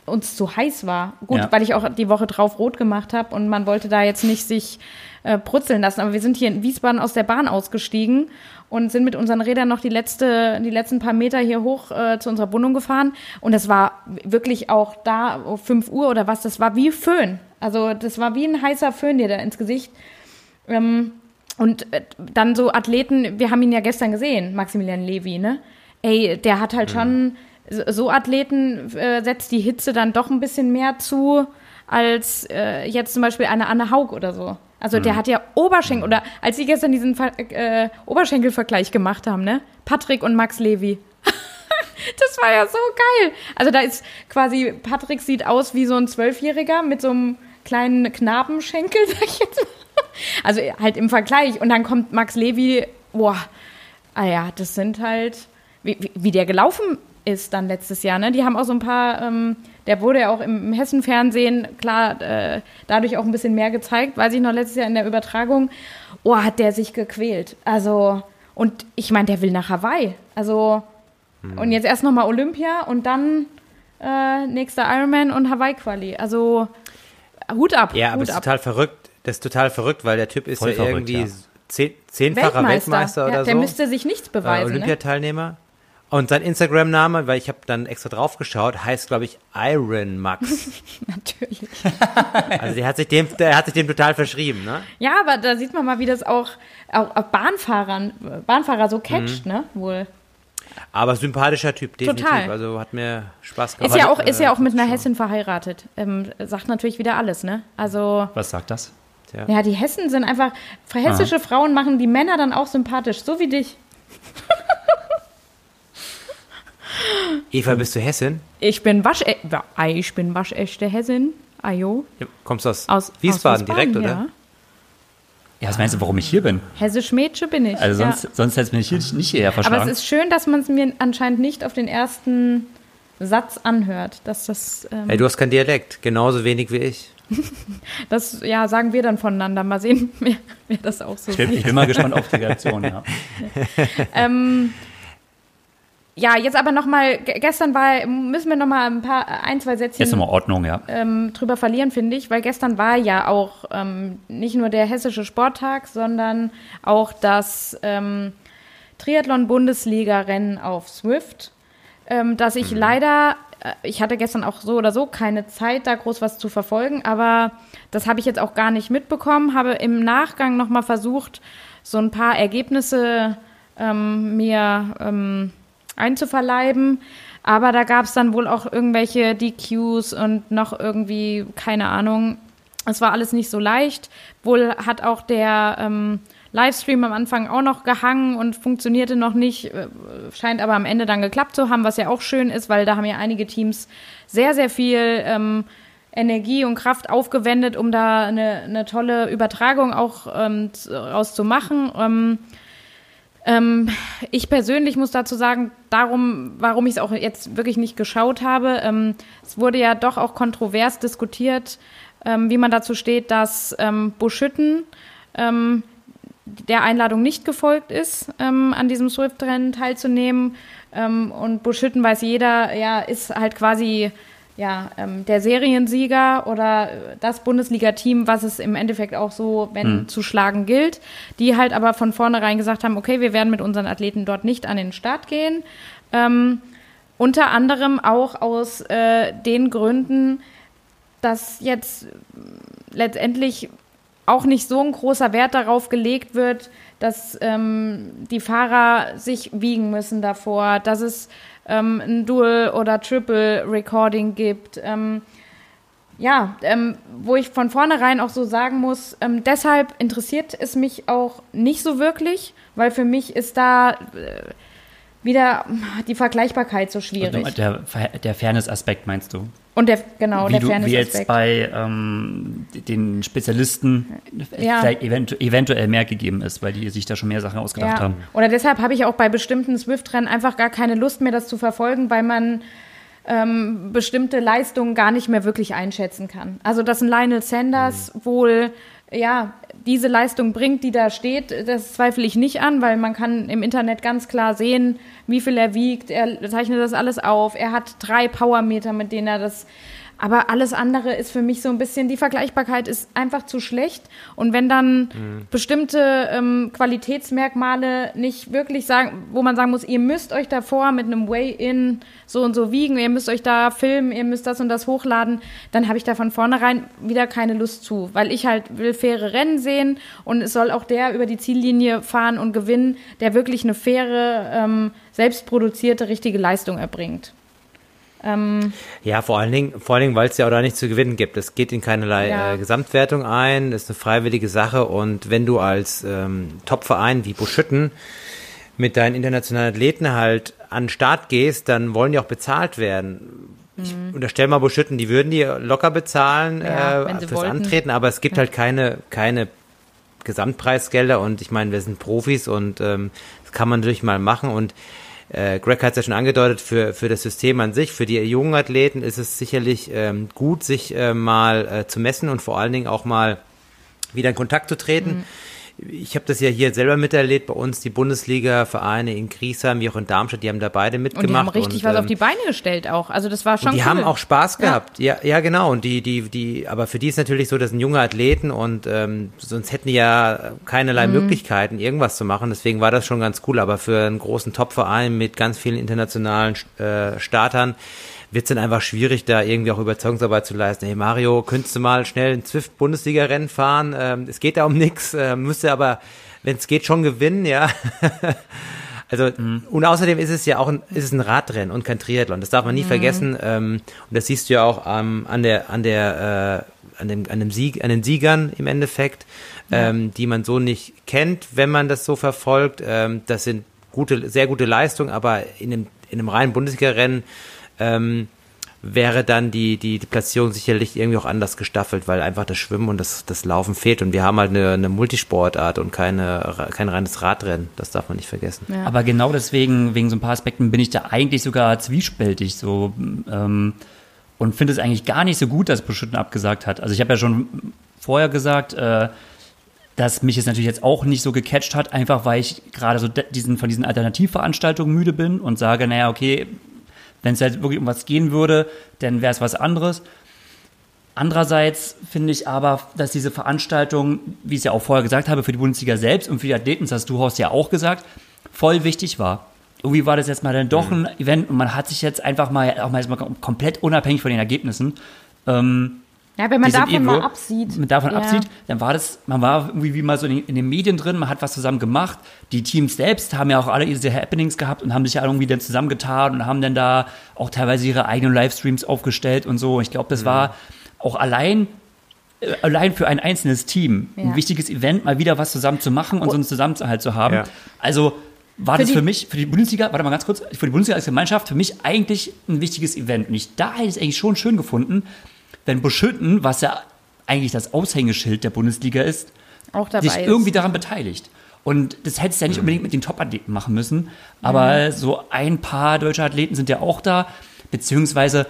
uns zu heiß war. Gut, ja. weil ich auch die Woche drauf rot gemacht habe und man wollte da jetzt nicht sich äh, brutzeln lassen. Aber wir sind hier in Wiesbaden aus der Bahn ausgestiegen und sind mit unseren Rädern noch die, letzte, die letzten paar Meter hier hoch äh, zu unserer Wohnung gefahren. Und es war wirklich auch da um 5 Uhr oder was, das war wie Föhn. Also das war wie ein heißer Föhn dir da ins Gesicht. Ähm, und äh, dann so Athleten, wir haben ihn ja gestern gesehen, Maximilian Levy, ne? Ey, der hat halt mhm. schon, so Athleten äh, setzt die Hitze dann doch ein bisschen mehr zu, als äh, jetzt zum Beispiel eine Anne Haug oder so. Also mhm. der hat ja Oberschenkel, oder als sie gestern diesen äh, Oberschenkelvergleich gemacht haben, ne? Patrick und Max Levy. das war ja so geil. Also da ist quasi, Patrick sieht aus wie so ein Zwölfjähriger mit so einem kleinen Knabenschenkel, sag ich jetzt mal. Also halt im Vergleich. Und dann kommt Max Levy, boah, ah ja, das sind halt, wie, wie der gelaufen ist dann letztes Jahr. Ne? Die haben auch so ein paar, ähm, der wurde ja auch im, im Hessen-Fernsehen, klar, äh, dadurch auch ein bisschen mehr gezeigt, weiß ich noch letztes Jahr in der Übertragung. Oh, hat der sich gequält. Also, und ich meine, der will nach Hawaii. Also, hm. und jetzt erst nochmal Olympia und dann äh, nächster Ironman und Hawaii-Quali. Also, Hut ab. Ja, aber Hut ist total verrückt das ist total verrückt, weil der Typ ist Voll ja verrückt, irgendwie ja. zehnfacher Weltmeister, Weltmeister oder ja, so. Der müsste sich nichts beweisen. Äh, Olympiateilnehmer. Ne? Und sein Instagram-Name, weil ich habe dann extra drauf geschaut, heißt, glaube ich, Iron Max. Natürlich. also der hat, sich dem, der hat sich dem total verschrieben, ne? Ja, aber da sieht man mal, wie das auch, auch, auch Bahnfahrern, Bahnfahrer so catcht, mhm. ne? Wohl. Aber sympathischer Typ, definitiv. Total. Also hat mir Spaß gemacht. Ist ja auch, ist ja auch mit einer Hessin verheiratet. Ähm, sagt natürlich wieder alles, ne? Also. Was sagt das? Ja. ja, die Hessen sind einfach, hessische Aha. Frauen machen die Männer dann auch sympathisch, so wie dich. Eva, bist du Hessin? Ich bin wasch, ich bin waschechte Hessin. Ajo. Ja, kommst du aus, aus Wiesbaden, aus Wiesbaden direkt, ja. oder? Ja, was meinst du, warum ich hier bin? Hessisch Mädchen bin ich. Also sonst, ja. sonst hätte es mich nicht hierher verschlagen. Aber es ist schön, dass man es mir anscheinend nicht auf den ersten Satz anhört. Dass das, ähm hey, du hast keinen Dialekt, genauso wenig wie ich. Das ja, sagen wir dann voneinander. Mal sehen, wer, wer das auch so ich bin, sieht. Ich bin mal gespannt auf die Reaktion, ja. ähm, ja, jetzt aber nochmal, gestern war, müssen wir nochmal ein paar, ein, zwei Sätze jetzt nochmal Ordnung, ja. Ähm, drüber verlieren, finde ich, weil gestern war ja auch ähm, nicht nur der Hessische Sporttag, sondern auch das ähm, Triathlon-Bundesliga-Rennen auf Swift, ähm, dass ich mhm. leider, ich hatte gestern auch so oder so keine Zeit, da groß was zu verfolgen, aber das habe ich jetzt auch gar nicht mitbekommen, habe im Nachgang nochmal versucht, so ein paar Ergebnisse ähm, mir ähm, einzuverleiben. Aber da gab es dann wohl auch irgendwelche DQs und noch irgendwie, keine Ahnung. Es war alles nicht so leicht. Wohl hat auch der ähm, Livestream am Anfang auch noch gehangen und funktionierte noch nicht. Äh, scheint aber am Ende dann geklappt zu haben, was ja auch schön ist, weil da haben ja einige Teams sehr, sehr viel ähm, Energie und Kraft aufgewendet, um da eine, eine tolle Übertragung auch ähm, rauszumachen. Ähm, ähm, ich persönlich muss dazu sagen, darum, warum ich es auch jetzt wirklich nicht geschaut habe, ähm, es wurde ja doch auch kontrovers diskutiert, ähm, wie man dazu steht, dass ähm, Buschütten ähm, der Einladung nicht gefolgt ist, ähm, an diesem Swift-Rennen teilzunehmen. Ähm, und Buschütten weiß jeder, ja, ist halt quasi ja, ähm, der Seriensieger oder das Bundesliga-Team, was es im Endeffekt auch so, wenn mhm. zu schlagen gilt, die halt aber von vornherein gesagt haben, okay, wir werden mit unseren Athleten dort nicht an den Start gehen. Ähm, unter anderem auch aus äh, den Gründen, dass jetzt letztendlich auch nicht so ein großer Wert darauf gelegt wird, dass ähm, die Fahrer sich wiegen müssen davor, dass es ähm, ein Dual- oder Triple-Recording gibt. Ähm, ja, ähm, wo ich von vornherein auch so sagen muss, ähm, deshalb interessiert es mich auch nicht so wirklich, weil für mich ist da äh, wieder die Vergleichbarkeit so schwierig. Der, der Fairness-Aspekt meinst du? Und der, genau, wie der Fairness-Aspekt. Wie jetzt bei ähm, den Spezialisten ja. eventu eventuell mehr gegeben ist, weil die sich da schon mehr Sachen ausgedacht ja. haben. Oder deshalb habe ich auch bei bestimmten Swift-Rennen einfach gar keine Lust mehr, das zu verfolgen, weil man ähm, bestimmte Leistungen gar nicht mehr wirklich einschätzen kann. Also, dass ein Lionel Sanders mhm. wohl ja, diese Leistung bringt, die da steht, das zweifle ich nicht an, weil man kann im Internet ganz klar sehen, wie viel er wiegt. Er zeichnet das alles auf. Er hat drei Powermeter, mit denen er das aber alles andere ist für mich so ein bisschen, die Vergleichbarkeit ist einfach zu schlecht. Und wenn dann mhm. bestimmte ähm, Qualitätsmerkmale nicht wirklich sagen, wo man sagen muss, ihr müsst euch davor mit einem Way-In so und so wiegen, ihr müsst euch da filmen, ihr müsst das und das hochladen, dann habe ich da von vornherein wieder keine Lust zu. Weil ich halt will faire Rennen sehen und es soll auch der über die Ziellinie fahren und gewinnen, der wirklich eine faire, ähm, selbstproduzierte, richtige Leistung erbringt. Ähm, ja, vor allen Dingen, vor allen Dingen, weil es ja auch da nichts zu gewinnen gibt. Es geht in keinerlei ja. äh, Gesamtwertung ein, ist eine freiwillige Sache und wenn du als ähm, Top-Verein wie Buschütten mit deinen internationalen Athleten halt an den Start gehst, dann wollen die auch bezahlt werden. Ich mhm. unterstelle mal Buschütten, die würden die locker bezahlen ja, äh, fürs wollten. Antreten, aber es gibt ja. halt keine, keine Gesamtpreisgelder und ich meine, wir sind Profis und ähm, das kann man natürlich mal machen und äh, Greg hat es ja schon angedeutet, für, für das System an sich, für die jungen Athleten ist es sicherlich ähm, gut, sich äh, mal äh, zu messen und vor allen Dingen auch mal wieder in Kontakt zu treten. Mhm ich habe das ja hier selber miterlebt, bei uns die Bundesliga-Vereine in Griesheim wie auch in Darmstadt, die haben da beide mitgemacht. Und die haben richtig und, was ähm, auf die Beine gestellt auch. Also das war schon Die cool. haben auch Spaß gehabt. Ja. ja, ja, genau. Und die, die, die, aber für die ist natürlich so, das sind junge Athleten und ähm, sonst hätten die ja keinerlei mhm. Möglichkeiten, irgendwas zu machen. Deswegen war das schon ganz cool. Aber für einen großen Top-Verein mit ganz vielen internationalen äh, Startern, wird es dann einfach schwierig, da irgendwie auch Überzeugungsarbeit zu leisten. Hey Mario, könntest du mal schnell ein Zwift-Bundesliga-Rennen fahren? Ähm, es geht da um nichts, äh, müsste aber, wenn es geht, schon gewinnen, ja. Also, mhm. und außerdem ist es ja auch ein, ist es ein Radrennen und kein Triathlon. Das darf man nie mhm. vergessen. Ähm, und das siehst du ja auch ähm, an der, an der, äh, an dem, an dem Sieg, an den Siegern im Endeffekt, ja. ähm, die man so nicht kennt, wenn man das so verfolgt. Ähm, das sind gute, sehr gute Leistungen, aber in einem, in einem reinen Bundesliga-Rennen ähm, wäre dann die, die, die Platzierung sicherlich irgendwie auch anders gestaffelt, weil einfach das Schwimmen und das, das Laufen fehlt. Und wir haben halt eine, eine Multisportart und keine, kein reines Radrennen. Das darf man nicht vergessen. Ja. Aber genau deswegen, wegen so ein paar Aspekten, bin ich da eigentlich sogar zwiespältig so ähm, und finde es eigentlich gar nicht so gut, dass Beschütten abgesagt hat. Also ich habe ja schon vorher gesagt, äh, dass mich es natürlich jetzt auch nicht so gecatcht hat, einfach weil ich gerade so diesen, von diesen Alternativveranstaltungen müde bin und sage, naja, okay, wenn es halt wirklich um was gehen würde, dann wäre es was anderes. Andererseits finde ich aber, dass diese Veranstaltung, wie ich es ja auch vorher gesagt habe, für die Bundesliga selbst und für die Athleten, das hast du Horst ja auch gesagt, voll wichtig war. Irgendwie war das jetzt mal dann doch mhm. ein Event und man hat sich jetzt einfach mal, auch mal, mal komplett unabhängig von den Ergebnissen, ähm, ja, wenn man davon Evo, mal absieht. Man davon ja. absieht, dann war das, man war irgendwie wie mal so in den, in den, Medien drin, man hat was zusammen gemacht. Die Teams selbst haben ja auch alle diese Happenings gehabt und haben sich ja irgendwie dann zusammengetan und haben dann da auch teilweise ihre eigenen Livestreams aufgestellt und so. Ich glaube, das mhm. war auch allein äh, allein für ein einzelnes Team ja. ein wichtiges Event, mal wieder was zusammen zu machen und so einen Zusammenhalt zu haben. Ja. Also war für das für mich, für die Bundesliga, warte mal ganz kurz, für die Bundesliga als Gemeinschaft, für mich eigentlich ein wichtiges Event. Und ich, da hätte ich es eigentlich schon schön gefunden, wenn Buschütten, was ja eigentlich das Aushängeschild der Bundesliga ist, sich ist. irgendwie daran beteiligt. Und das hättest du ja nicht unbedingt mit den Top-Athleten machen müssen, aber mhm. so ein paar deutsche Athleten sind ja auch da, beziehungsweise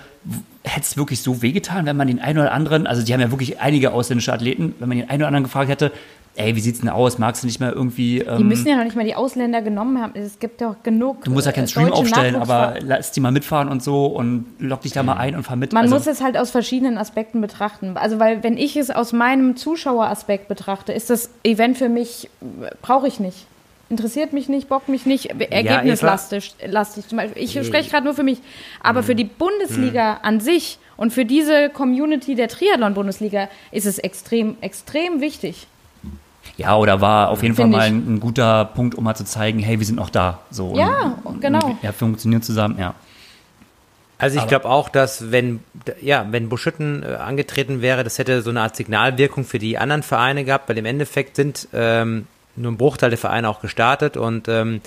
hätte es wirklich so wehgetan, wenn man den einen oder anderen, also die haben ja wirklich einige ausländische Athleten, wenn man den einen oder anderen gefragt hätte, ey, wie sieht's denn aus? Magst du nicht mehr irgendwie. Ähm, die müssen ja noch nicht mal die Ausländer genommen haben. Es gibt ja auch genug. Du musst ja keinen äh, Stream aufstellen, aber lass die mal mitfahren und so und lock dich da mal ein und fahr mit. Man also, muss es halt aus verschiedenen Aspekten betrachten. Also, weil, wenn ich es aus meinem Zuschaueraspekt betrachte, ist das Event für mich, brauche ich nicht. Interessiert mich nicht, bockt mich nicht, ergebnislastig. lastig. Ich spreche gerade nur für mich. Aber hm. für die Bundesliga hm. an sich und für diese Community der Triathlon-Bundesliga ist es extrem, extrem wichtig. Ja, oder war auf jeden Fall mal ein, ein, guter Punkt, um mal zu zeigen, hey, wir sind noch da. So, ja, und, genau. Und, ja, funktioniert zusammen, ja. Also ich glaube auch, dass wenn ja, wenn Buschütten äh, angetreten wäre, das hätte so eine Art Signalwirkung für die anderen Vereine gehabt, weil im Endeffekt sind ähm, nur ein Bruchteil der Vereine auch gestartet und ähm,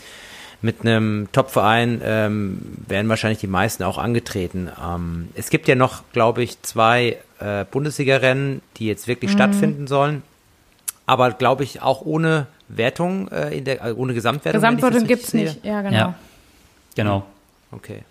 mit einem Top-Verein ähm, wären wahrscheinlich die meisten auch angetreten. Ähm, es gibt ja noch, glaube ich, zwei äh, Bundesliga-Rennen, die jetzt wirklich mhm. stattfinden sollen aber glaube ich auch ohne Wertung, äh, in der, also ohne Gesamtwertung. Gesamtwertung gibt es nicht, ja, genau. Ja. Genau. Okay.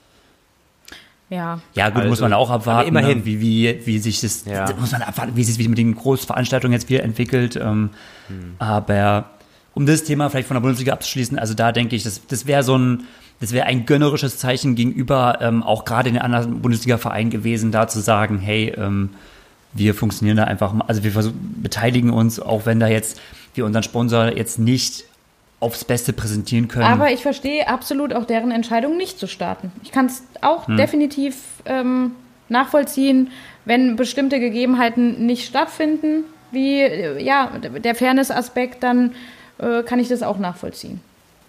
Ja. Ja, gut, also, muss man auch abwarten, immerhin. Ne, wie, wie, wie sich das, ja. muss man abwarten, wie sich das mit den Großveranstaltungen jetzt wieder entwickelt. Ähm, hm. Aber um das Thema vielleicht von der Bundesliga abzuschließen, also da denke ich, das, das wäre so ein, das wäre ein gönnerisches Zeichen gegenüber ähm, auch gerade den anderen Bundesliga-Vereinen gewesen, da zu sagen, hey, ähm, wir funktionieren da einfach, also wir beteiligen uns, auch wenn da jetzt wir unseren Sponsor jetzt nicht aufs Beste präsentieren können. Aber ich verstehe absolut auch deren Entscheidung, nicht zu starten. Ich kann es auch hm. definitiv ähm, nachvollziehen, wenn bestimmte Gegebenheiten nicht stattfinden, wie äh, ja, der Fairness-Aspekt, dann äh, kann ich das auch nachvollziehen.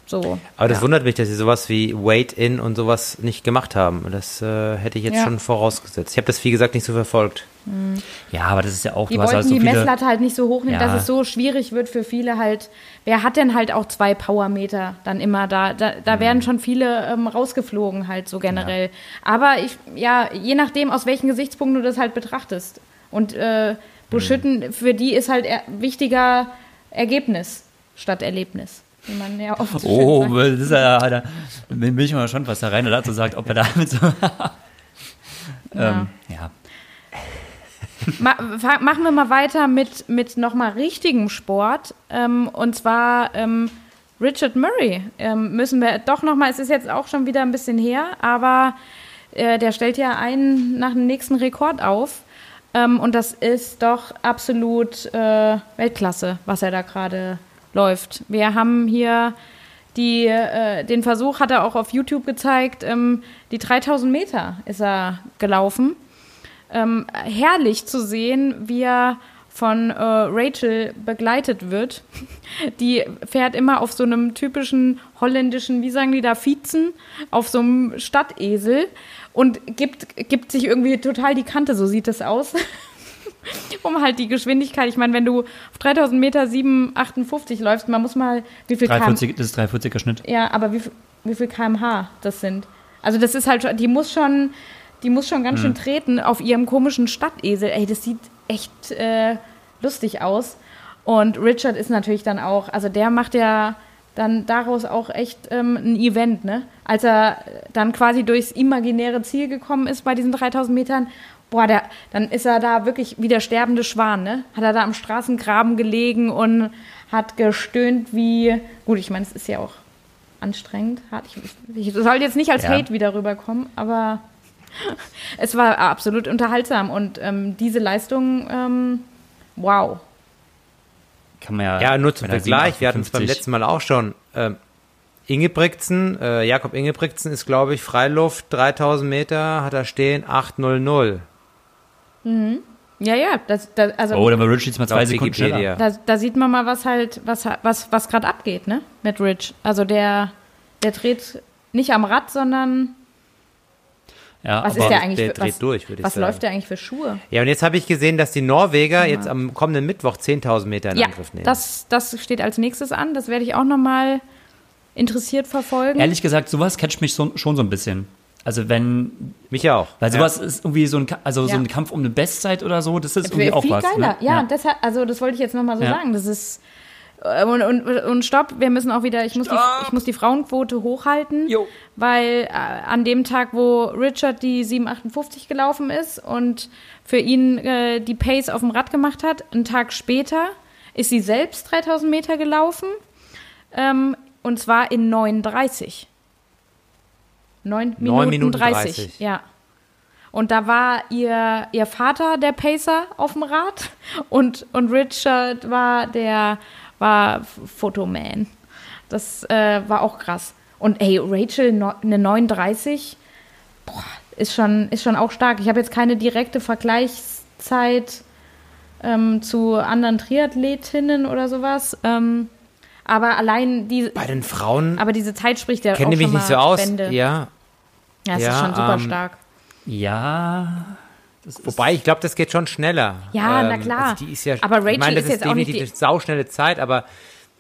So, Aber das ja. wundert mich, dass sie sowas wie Wait-In und sowas nicht gemacht haben. Das äh, hätte ich jetzt ja. schon vorausgesetzt. Ich habe das, wie gesagt, nicht so verfolgt. Mhm. Ja, aber das ist ja auch. Die wollten halt so die Messlatte halt nicht so hochnehmen, ja. dass es so schwierig wird für viele halt. Wer hat denn halt auch zwei Powermeter dann immer da? Da, da mhm. werden schon viele ähm, rausgeflogen halt so generell. Aber ich, ja, je nachdem, aus welchen Gesichtspunkten du das halt betrachtest. Und äh, Buschütten, mhm. für die ist halt er wichtiger Ergebnis statt Erlebnis wie man ja oft so Oh, das ist ja, da bin ich mal schon, was der Rainer dazu sagt, ob er damit so. ähm, ja. Ma machen wir mal weiter mit, mit nochmal richtigem Sport. Ähm, und zwar ähm, Richard Murray. Ähm, müssen wir doch nochmal, es ist jetzt auch schon wieder ein bisschen her, aber äh, der stellt ja einen nach dem nächsten Rekord auf. Ähm, und das ist doch absolut äh, Weltklasse, was er da gerade läuft. Wir haben hier die, äh, den Versuch, hat er auch auf YouTube gezeigt, ähm, die 3000 Meter ist er gelaufen. Ähm, herrlich zu sehen, wie er von äh, Rachel begleitet wird. Die fährt immer auf so einem typischen holländischen, wie sagen die da, Viezen, auf so einem Stadtesel und gibt, gibt sich irgendwie total die Kante, so sieht das aus. um halt die Geschwindigkeit, ich meine, wenn du auf 3000 Meter 758 läufst, man muss mal, wie viel 340, Das ist 340er Schnitt. Ja, aber wie, wie viel kmh das sind. Also das ist halt, die muss schon, die muss schon ganz mhm. schön treten auf ihrem komischen Stadtesel. Ey, das sieht echt äh, lustig aus. Und Richard ist natürlich dann auch, also der macht ja dann daraus auch echt ähm, ein Event, ne? Als er dann quasi durchs imaginäre Ziel gekommen ist bei diesen 3000 Metern boah, der, dann ist er da wirklich wie der sterbende Schwan, ne? Hat er da am Straßengraben gelegen und hat gestöhnt wie, gut, ich meine, es ist ja auch anstrengend, hart. Ich, ich soll jetzt nicht als ja. Hate wieder rüberkommen, aber es war absolut unterhaltsam und ähm, diese Leistung, ähm, wow. Kann man ja. Ja, nur zum Vergleich, wir hatten es beim letzten Mal auch schon. Ähm, Ingebrigtsen, äh, Jakob Ingebrigtsen ist, glaube ich, Freiluft 3000 Meter, hat er stehen 800. Mhm. Ja, ja, das, das also. Oh, da war Rich jetzt mal zwei Sekunden schneller. Da, da, sieht man mal, was halt, was, was, was gerade abgeht, ne? Mit Rich. Also der, der dreht nicht am Rad, sondern ja, was ist der eigentlich? Der für, dreht was, durch, würde ich was sagen. läuft der eigentlich für Schuhe? Ja, und jetzt habe ich gesehen, dass die Norweger ja. jetzt am kommenden Mittwoch 10.000 Meter in ja, Angriff nehmen. Das, das steht als nächstes an. Das werde ich auch nochmal interessiert verfolgen. Ehrlich gesagt, sowas catcht mich so, schon so ein bisschen. Also wenn mich auch, weil sowas ja. ist irgendwie so ein also so ein Kampf um eine Bestzeit oder so, das ist irgendwie auch was. Viel geiler, ne? ja, ja. Deshalb, also das wollte ich jetzt nochmal so sagen. Das ist äh, und, und, und stopp, wir müssen auch wieder, ich muss, die, ich muss die Frauenquote hochhalten, jo. weil äh, an dem Tag, wo Richard die 758 gelaufen ist und für ihn äh, die Pace auf dem Rad gemacht hat, einen Tag später ist sie selbst 3000 Meter gelaufen ähm, und zwar in 39. 9 Minuten, 9 Minuten 30. 30. Ja. Und da war ihr, ihr Vater der Pacer auf dem Rad und, und Richard war der war Fotoman. Das äh, war auch krass. Und ey, Rachel, no, eine 39, boah, ist schon, ist schon auch stark. Ich habe jetzt keine direkte Vergleichszeit ähm, zu anderen Triathletinnen oder sowas. Ähm, aber allein die. Bei den Frauen. Aber diese Zeit spricht ja kenne auch mich nicht so aus. Bände. Ja. Ja, es ja, ist schon super ähm, stark. Ja. Wobei, ich glaube, das geht schon schneller. Ja, ähm, na klar. Also die ist ja, aber Rachel ich meine, das ist, jetzt auch nicht die sauschnelle Zeit, aber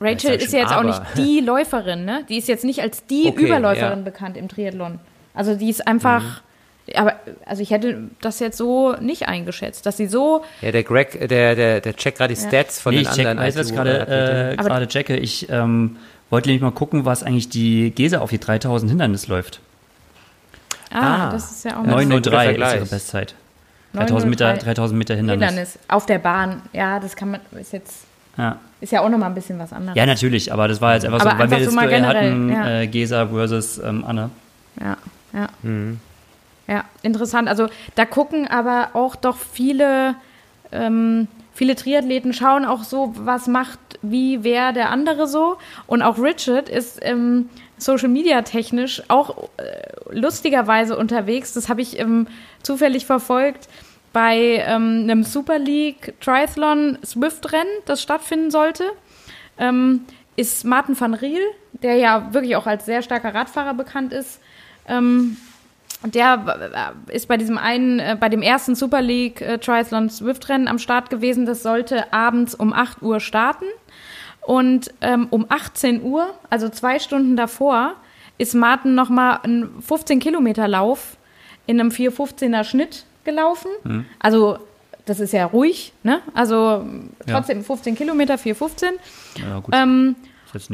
Rachel ist, ist ja jetzt auch nicht die Läuferin, ne? Die ist jetzt nicht als die okay, Überläuferin ja. bekannt im Triathlon. Also die ist einfach. Mhm. Aber also ich hätte das jetzt so nicht eingeschätzt, dass sie so. Ja, der Greg, der, der, der checkt gerade die Stats ja. von nee, den ich anderen. Ich jetzt gerade äh, gerade checke. Ich ähm, wollte nämlich mal gucken, was eigentlich die Gesa auf die 3000 Hindernis läuft. Ah, ah, das ist ja auch 903 ist ihre Bestzeit. 3000 Meter, 3000 Meter Hindernis. Hindernis. Auf der Bahn, ja, das kann man, ist jetzt, ja. ist ja auch nochmal ein bisschen was anderes. Ja, natürlich, aber das war jetzt einfach aber so, weil wir jetzt so hatten, ja. äh, Gesa versus ähm, Anne. Ja, ja. Mhm. Ja, interessant. Also da gucken aber auch doch viele, ähm, viele Triathleten schauen auch so, was macht wie wer der andere so. Und auch Richard ist ähm, Social Media technisch auch äh, lustigerweise unterwegs. Das habe ich ähm, zufällig verfolgt bei ähm, einem Super League Triathlon Swift Rennen, das stattfinden sollte. Ähm, ist Martin van Riel, der ja wirklich auch als sehr starker Radfahrer bekannt ist, ähm, der äh, ist bei diesem einen, äh, bei dem ersten Super League äh, Triathlon Swift Rennen am Start gewesen. Das sollte abends um 8 Uhr starten. Und ähm, um 18 Uhr, also zwei Stunden davor, ist Martin nochmal einen 15 Kilometer Lauf in einem 415er Schnitt gelaufen. Mhm. Also das ist ja ruhig, ne? Also trotzdem ja. 15 Kilometer, 415. Ja, gut. Ähm,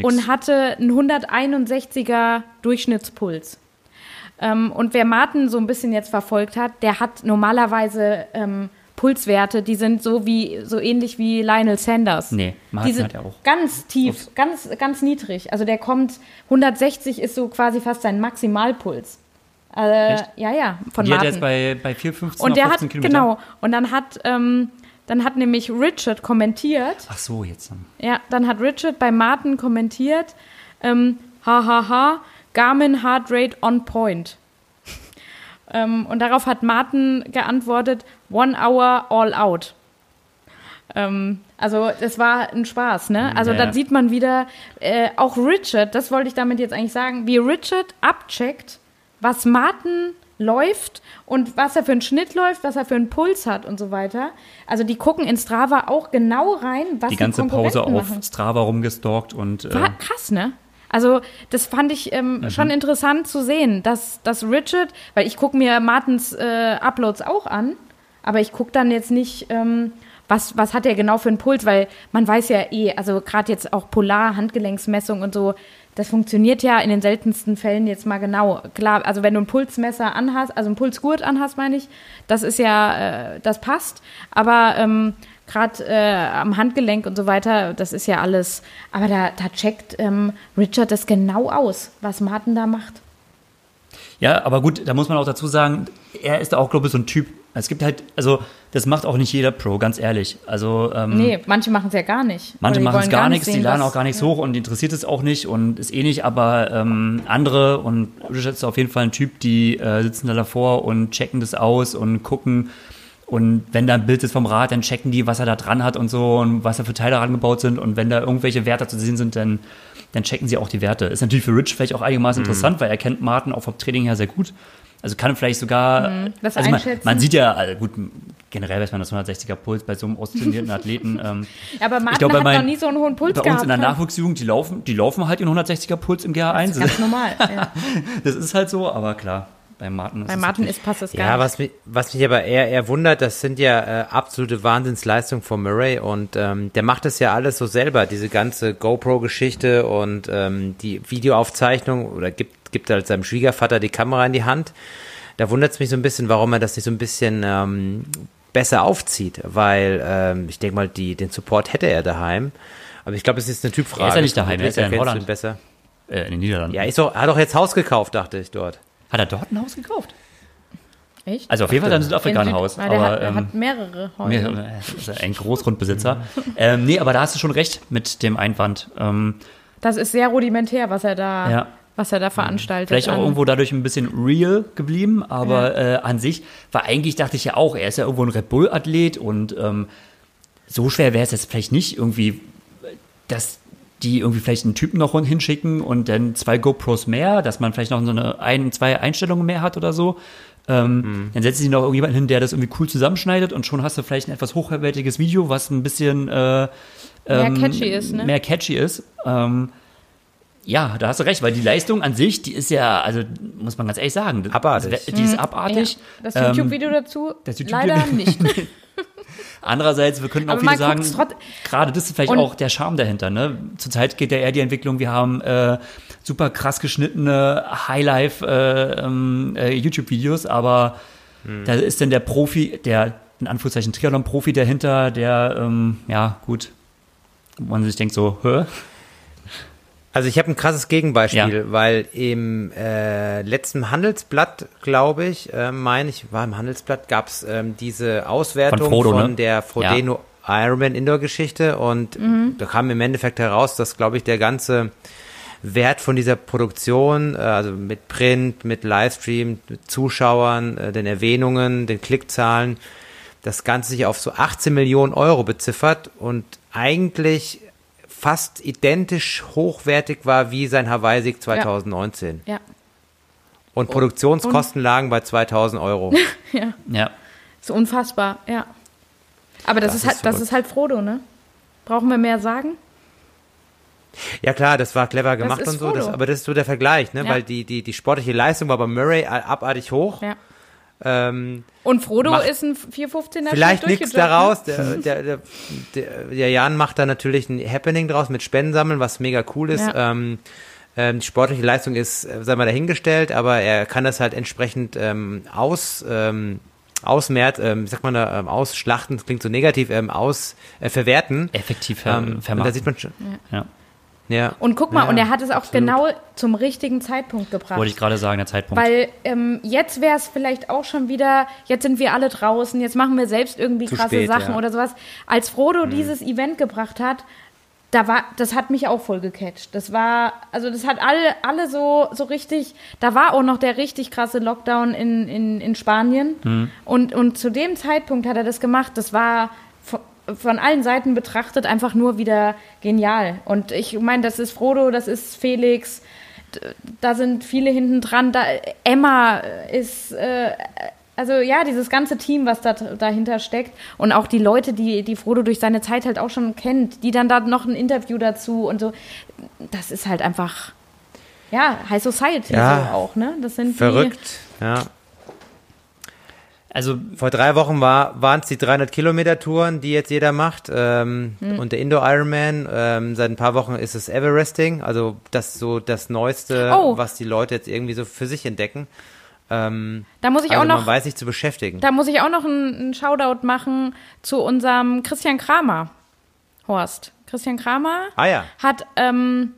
und hatte einen 161er Durchschnittspuls. Ähm, und wer Martin so ein bisschen jetzt verfolgt hat, der hat normalerweise ähm, Pulswerte, die sind so wie so ähnlich wie Lionel Sanders. Nee, Martin die sind hat ja auch. Ganz tief, Ups. ganz ganz niedrig. Also der kommt 160 ist so quasi fast sein Maximalpuls. Äh, ja, ja, von die Martin. Hat jetzt bei bei 415 und der hat Kilometer. genau und dann hat ähm, dann hat nämlich Richard kommentiert. Ach so, jetzt. Ja, dann hat Richard bei Martin kommentiert. Ähm, hahaha, Garmin Heart Rate on Point. Ähm, und darauf hat Martin geantwortet, One Hour All Out. Ähm, also das war ein Spaß, ne? Also ja. da sieht man wieder, äh, auch Richard, das wollte ich damit jetzt eigentlich sagen, wie Richard abcheckt, was Martin läuft und was er für einen Schnitt läuft, was er für einen Puls hat und so weiter. Also die gucken in Strava auch genau rein, was die ganze die Pause auf machen. Strava rumgestalkt und äh war krass, ne? Also das fand ich ähm, mhm. schon interessant zu sehen, dass, dass Richard, weil ich gucke mir Martins äh, Uploads auch an, aber ich gucke dann jetzt nicht, ähm, was, was hat er genau für einen Puls, weil man weiß ja eh, also gerade jetzt auch Polar, Handgelenksmessung und so, das funktioniert ja in den seltensten Fällen jetzt mal genau. Klar, also wenn du ein Pulsmesser anhast, also ein Pulsgurt anhast, meine ich, das ist ja, äh, das passt. Aber ähm, gerade äh, am Handgelenk und so weiter, das ist ja alles. Aber da, da checkt ähm, Richard das genau aus, was Martin da macht. Ja, aber gut, da muss man auch dazu sagen, er ist auch, glaube ich, so ein Typ. Es gibt halt, also das macht auch nicht jeder Pro, ganz ehrlich. Also ähm, nee, manche machen es ja gar nicht. Manche machen es gar nichts, die laden auch gar nichts ja. hoch und interessiert es auch nicht und ist eh nicht. Aber ähm, andere und Richard ist auf jeden Fall ein Typ, die äh, sitzen da davor und checken das aus und gucken. Und wenn da ein Bild ist vom Rad, dann checken die, was er da dran hat und so und was da für Teile rangebaut sind. Und wenn da irgendwelche Werte zu sehen sind, dann dann checken sie auch die Werte. Ist natürlich für Rich vielleicht auch einigermaßen mhm. interessant, weil er kennt Martin auch vom Training her sehr gut. Also kann vielleicht sogar. Mhm, also man, man, sieht ja, also gut, generell weiß man das 160er Puls bei so einem austrainierten Athleten. Ähm, ja, aber Martin glaub, hat mein, noch nie so einen hohen Puls bei gehabt. Bei uns in der ne? Nachwuchsjugend, die laufen, die laufen halt in 160er Puls im GH1. Das ist ganz normal. Ja. das ist halt so, aber klar. Bei Martin ist Bei Martin ist, passt es gar ja, nicht. Was mich, was mich aber eher, eher wundert, das sind ja äh, absolute Wahnsinnsleistungen von Murray und ähm, der macht das ja alles so selber, diese ganze GoPro-Geschichte und ähm, die Videoaufzeichnung oder gibt, gibt halt seinem Schwiegervater die Kamera in die Hand. Da wundert es mich so ein bisschen, warum er das nicht so ein bisschen ähm, besser aufzieht, weil ähm, ich denke mal, die, den Support hätte er daheim. Aber ich glaube, es ist eine Typfrage. Er ist ja nicht daheim, er ist ja in Holland. Besser. Äh, in den Niederlanden. Ja, ist doch, er hat doch jetzt Haus gekauft, dachte ich dort. Hat er dort ein Haus gekauft? Echt? Also auf jeden Fall ein Südafrika-Haus. Süd, aber, er hat, er ähm, hat mehrere Häuser. Mehrere, ist ein Großgrundbesitzer. ähm, nee, aber da hast du schon recht mit dem Einwand. Ähm, das ist sehr rudimentär, was er da, ja. was er da veranstaltet. Vielleicht auch irgendwo dadurch ein bisschen real geblieben, aber ja. äh, an sich war eigentlich, dachte ich ja auch, er ist ja irgendwo ein Red Bull-Athlet und ähm, so schwer wäre es jetzt vielleicht nicht irgendwie, dass die irgendwie vielleicht einen Typen noch hinschicken und dann zwei GoPros mehr, dass man vielleicht noch so eine ein, zwei Einstellungen mehr hat oder so. Ähm, mhm. Dann setzen sie noch irgendjemanden hin, der das irgendwie cool zusammenschneidet und schon hast du vielleicht ein etwas hochwertiges Video, was ein bisschen äh, ähm, mehr catchy ist. Ne? Mehr catchy ist. Ähm, ja, da hast du recht, weil die Leistung an sich, die ist ja, also muss man ganz ehrlich sagen, abartig. die ist mhm. abartig. Ja. Das YouTube-Video dazu das YouTube leider nicht. Andererseits, wir könnten auch wieder sagen, gerade das ist vielleicht auch der Charme dahinter. Ne? Zurzeit geht ja eher die Entwicklung, wir haben äh, super krass geschnittene Highlife äh, ähm, äh, YouTube-Videos, aber hm. da ist dann der Profi, der in Anführungszeichen Triathlon-Profi dahinter, der, ähm, ja, gut, man sich denkt so, hä? Also ich habe ein krasses Gegenbeispiel, ja. weil im äh, letzten Handelsblatt, glaube ich, äh, meine ich, war im Handelsblatt, gab es ähm, diese Auswertung von, Frodo, von ne? der Frodeno ja. Ironman Indoor-Geschichte und mhm. da kam im Endeffekt heraus, dass, glaube ich, der ganze Wert von dieser Produktion, äh, also mit Print, mit Livestream, mit Zuschauern, äh, den Erwähnungen, den Klickzahlen, das Ganze sich auf so 18 Millionen Euro beziffert und eigentlich fast identisch hochwertig war wie sein Hawaii-Sieg 2019. Ja. ja. Und Produktionskosten und, lagen bei 2000 Euro. ja. Ja. So unfassbar, ja. Aber das, das ist halt, das ist halt Frodo, ne? Brauchen wir mehr sagen? Ja klar, das war clever gemacht und so, das, aber das ist so der Vergleich, ne? Ja. Weil die, die, die sportliche Leistung war bei Murray abartig hoch. Ja. Ähm, und Frodo ist ein 415er Vielleicht nichts ne? daraus. Der, der, der, der, Jan macht da natürlich ein Happening draus mit Spendensammeln, was mega cool ist. Ja. Ähm, ähm, die sportliche Leistung ist, äh, sei mal dahingestellt, aber er kann das halt entsprechend ähm, aus, ähm, ausmehrt, ähm, wie sagt man da, ähm, ausschlachten, das klingt so negativ, ähm, aus, äh, verwerten. Effektiv ver ähm, vermarkten. da sieht man schon. Ja. ja. Ja. Und guck mal, ja, und er hat es auch absolut. genau zum richtigen Zeitpunkt gebracht. Wollte ich gerade sagen, der Zeitpunkt. Weil ähm, jetzt wäre es vielleicht auch schon wieder, jetzt sind wir alle draußen, jetzt machen wir selbst irgendwie Zu krasse spät, Sachen ja. oder sowas. Als Frodo mhm. dieses Event gebracht hat, da war, das hat mich auch voll gecatcht. Das war, also das hat alle, alle so, so richtig, da war auch noch der richtig krasse Lockdown in, in, in Spanien. Mhm. Und, und zu dem Zeitpunkt hat er das gemacht. Das war von allen Seiten betrachtet einfach nur wieder genial. Und ich meine, das ist Frodo, das ist Felix, da sind viele hinten dran. Da, Emma ist, äh, also ja, dieses ganze Team, was da dahinter steckt und auch die Leute, die, die Frodo durch seine Zeit halt auch schon kennt, die dann da noch ein Interview dazu und so, das ist halt einfach, ja, High Society ja, so auch, ne? Das sind verrückt, die, ja. Also vor drei Wochen war waren es die 300 Kilometer Touren, die jetzt jeder macht ähm, mhm. und der Indo Ironman. Ähm, seit ein paar Wochen ist es Everesting, also das so das Neueste, oh. was die Leute jetzt irgendwie so für sich entdecken. Ähm, da muss ich also auch noch, man weiß sich zu beschäftigen. Da muss ich auch noch einen, Shoutout machen zu unserem Christian Kramer, Horst. Christian Kramer ah, ja. hat ähm,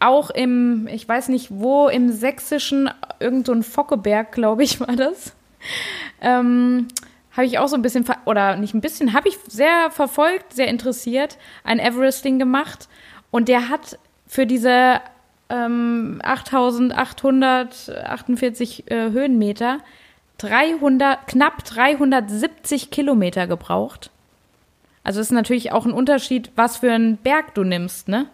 auch im, ich weiß nicht wo, im Sächsischen, irgend so ein Fockeberg, glaube ich, war das. Ähm, habe ich auch so ein bisschen, oder nicht ein bisschen, habe ich sehr verfolgt, sehr interessiert, ein Everesting gemacht. Und der hat für diese ähm, 8848 äh, Höhenmeter 300, knapp 370 Kilometer gebraucht. Also ist natürlich auch ein Unterschied, was für einen Berg du nimmst, ne?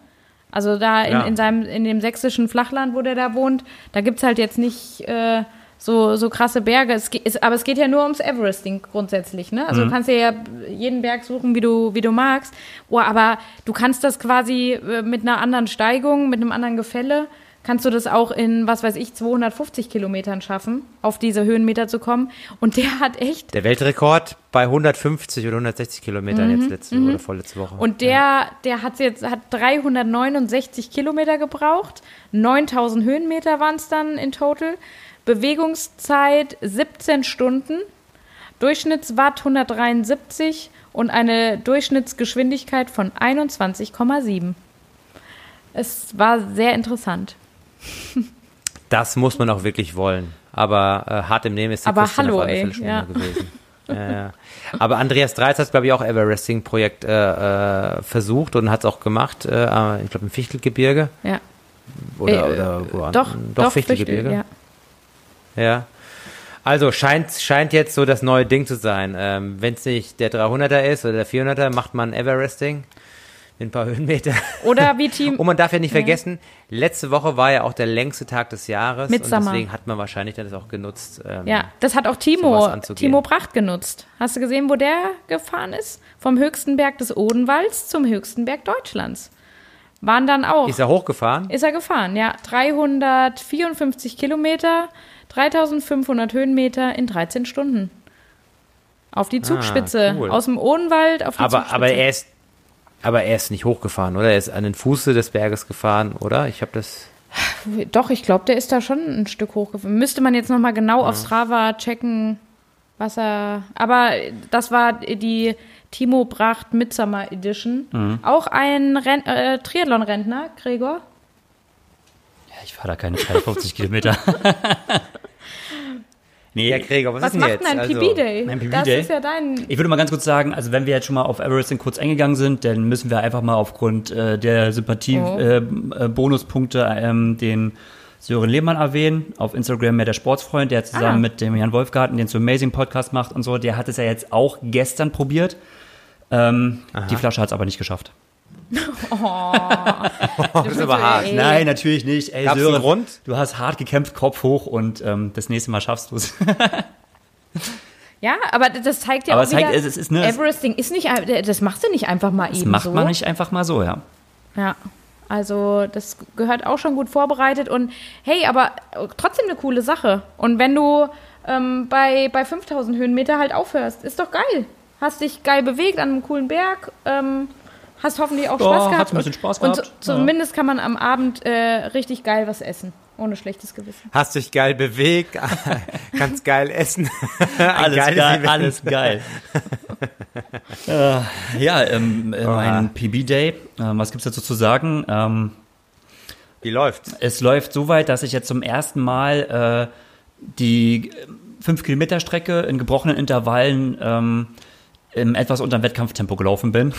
Also da in, ja. in, seinem, in dem sächsischen Flachland, wo der da wohnt, da gibt es halt jetzt nicht äh, so, so krasse Berge. Es geht, aber es geht ja nur ums Everesting grundsätzlich, ne? Also mhm. du kannst ja jeden Berg suchen, wie du, wie du magst. Oh, aber du kannst das quasi äh, mit einer anderen Steigung, mit einem anderen Gefälle, kannst du das auch in, was weiß ich, 250 Kilometern schaffen, auf diese Höhenmeter zu kommen. Und der hat echt. Der Weltrekord bei 150 oder 160 Kilometern mhm, jetzt letzte mhm. oder vorletzte Woche. Und der, ja. der hat jetzt hat 369 Kilometer gebraucht. 9000 Höhenmeter waren es dann in total. Bewegungszeit 17 Stunden, Durchschnittswatt 173 und eine Durchschnittsgeschwindigkeit von 21,7. Es war sehr interessant. Das muss man auch wirklich wollen. Aber äh, hart im Nehmen ist die Aber hallo, ey, ja. gewesen. ja, Aber Andreas Dreiz hat, glaube ich, auch Everesting-Projekt äh, äh, versucht und hat es auch gemacht. Äh, ich glaube, im Fichtelgebirge. Ja. Oder, äh, oder wo doch, doch, doch Fichtelgebirge. Fichtel, ja. Ja. Also scheint, scheint jetzt so das neue Ding zu sein. Ähm, Wenn es nicht der 300er ist oder der 400er, macht man Everesting in ein paar Höhenmeter. Oder wie Team. Und man darf ja nicht vergessen, letzte Woche war ja auch der längste Tag des Jahres. Mit und deswegen hat man wahrscheinlich das auch genutzt. Ähm, ja, das hat auch Timo, Timo Pracht genutzt. Hast du gesehen, wo der gefahren ist? Vom höchsten Berg des Odenwalds zum höchsten Berg Deutschlands. Waren dann auch. Ist er hochgefahren? Ist er gefahren, ja. 354 Kilometer 3500 Höhenmeter in 13 Stunden. Auf die ah, Zugspitze. Ah, cool. Aus dem Odenwald auf die aber, Zugspitze. Aber er ist, aber er ist nicht hochgefahren, oder? Er ist an den Fuße des Berges gefahren, oder? Ich habe das. Doch, ich glaube, der ist da schon ein Stück hochgefahren. Müsste man jetzt nochmal genau ja. auf Strava checken, was er. Aber das war die Timo Bracht Midsummer Edition. Mhm. Auch ein Ren äh, Triathlon-Rentner, Gregor. Ja, ich fahre da keine 52 Kilometer. Nee, ja, Gregor, was, was ist macht jetzt? denn ein also, PB-Day? Ein PB das ist ja dein. Ich würde mal ganz kurz sagen, also wenn wir jetzt schon mal auf Everesting kurz eingegangen sind, dann müssen wir einfach mal aufgrund äh, der Sympathie-Bonuspunkte oh. äh, ähm, den Sören Lehmann erwähnen. Auf Instagram mehr der Sportsfreund, der zusammen ah. mit dem Jan Wolfgarten den so Amazing Podcast macht und so. Der hat es ja jetzt auch gestern probiert. Ähm, die Flasche hat es aber nicht geschafft. Oh, das ist aber hart. Nein, natürlich nicht. Ey, Gab's Sören, Grund? du hast hart gekämpft, Kopf hoch und ähm, das nächste Mal schaffst du es. Ja, aber das zeigt ja aber auch wieder, zeigt, es ist, ne, Everesting ist nicht, das machst du nicht einfach mal das eben macht so. man nicht einfach mal so, ja. Ja, also das gehört auch schon gut vorbereitet und hey, aber trotzdem eine coole Sache. Und wenn du ähm, bei, bei 5000 Höhenmeter halt aufhörst, ist doch geil. Hast dich geil bewegt an einem coolen Berg, ähm, Hast hoffentlich auch Spaß gehabt. Hat ein bisschen Spaß gehabt. Und zumindest kann man am Abend äh, richtig geil was essen. Ohne schlechtes Gewissen. Hast dich geil bewegt, kannst geil essen. alles geil, alles geil. äh, ja, ähm, äh, mein PB-Day, äh, was gibt es dazu zu sagen? Ähm, Wie läuft's? Es läuft so weit, dass ich jetzt zum ersten Mal äh, die 5 Kilometer Strecke in gebrochenen Intervallen ähm, im etwas unter dem Wettkampftempo gelaufen bin.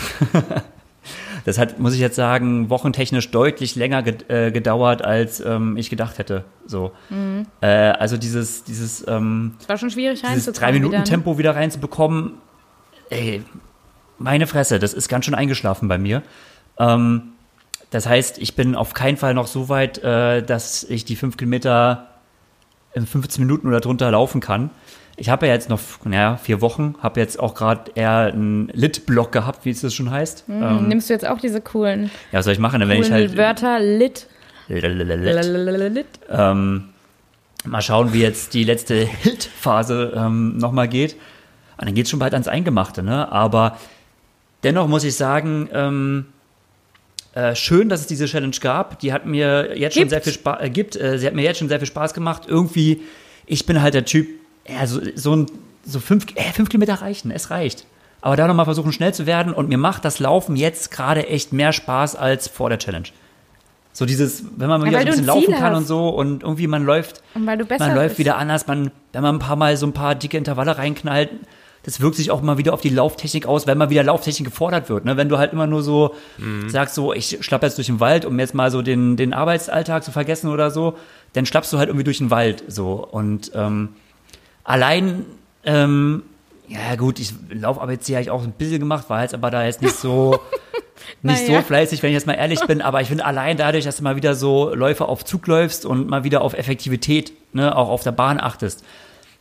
Das hat, muss ich jetzt sagen, wochentechnisch deutlich länger äh, gedauert, als ähm, ich gedacht hätte. So. Mhm. Äh, also dieses, dieses, ähm, es war schon schwierig dieses drei Minuten wieder? Tempo wieder reinzubekommen. Ey, meine Fresse, das ist ganz schön eingeschlafen bei mir. Ähm, das heißt, ich bin auf keinen Fall noch so weit, äh, dass ich die fünf Kilometer in 15 Minuten oder drunter laufen kann. Ich habe ja jetzt noch naja, vier Wochen, habe jetzt auch gerade eher einen Lit-Block gehabt, wie es das schon heißt. Mhm, ähm, nimmst du jetzt auch diese coolen, ja, was soll ich machen, wenn ich halt Wörter Lit. Lit. Ähm, Mal schauen, wie jetzt die letzte Hit-Phase ähm, nochmal geht. Und dann geht es schon bald ans Eingemachte, ne? Aber dennoch muss ich sagen, ähm, äh, schön, dass es diese Challenge gab. Die hat mir jetzt gibt. schon sehr viel Spaß, äh, gibt, äh, sie hat mir jetzt schon sehr viel Spaß gemacht. Irgendwie, ich bin halt der Typ, ja, so, so ein, so fünf, äh, fünf Kilometer reichen, es reicht. Aber da nochmal versuchen, schnell zu werden. Und mir macht das Laufen jetzt gerade echt mehr Spaß als vor der Challenge. So dieses, wenn man ja, wieder so ein bisschen laufen kann hast. und so und irgendwie man läuft, man läuft bist. wieder anders, man, wenn man ein paar Mal so ein paar dicke Intervalle reinknallt, das wirkt sich auch mal wieder auf die Lauftechnik aus, wenn mal wieder Lauftechnik gefordert wird. Ne? Wenn du halt immer nur so mhm. sagst, so, ich schlapp jetzt durch den Wald, um jetzt mal so den, den Arbeitsalltag zu vergessen oder so, dann schlappst du halt irgendwie durch den Wald. So. Und ähm, allein ähm, ja, gut, ich Lauf ABC habe ich auch ein bisschen gemacht, war jetzt aber da jetzt nicht so, nicht naja. so fleißig, wenn ich jetzt mal ehrlich bin. Aber ich finde allein dadurch, dass du mal wieder so Läufe auf Zug läufst und mal wieder auf Effektivität, ne, auch auf der Bahn achtest,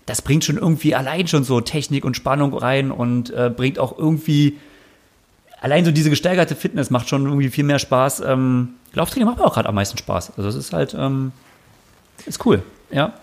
das bringt schon irgendwie allein schon so Technik und Spannung rein und äh, bringt auch irgendwie allein so diese gesteigerte Fitness macht schon irgendwie viel mehr Spaß. Ähm, Lauftraining macht mir auch gerade am meisten Spaß. Also es ist halt, ähm, ist cool, ja.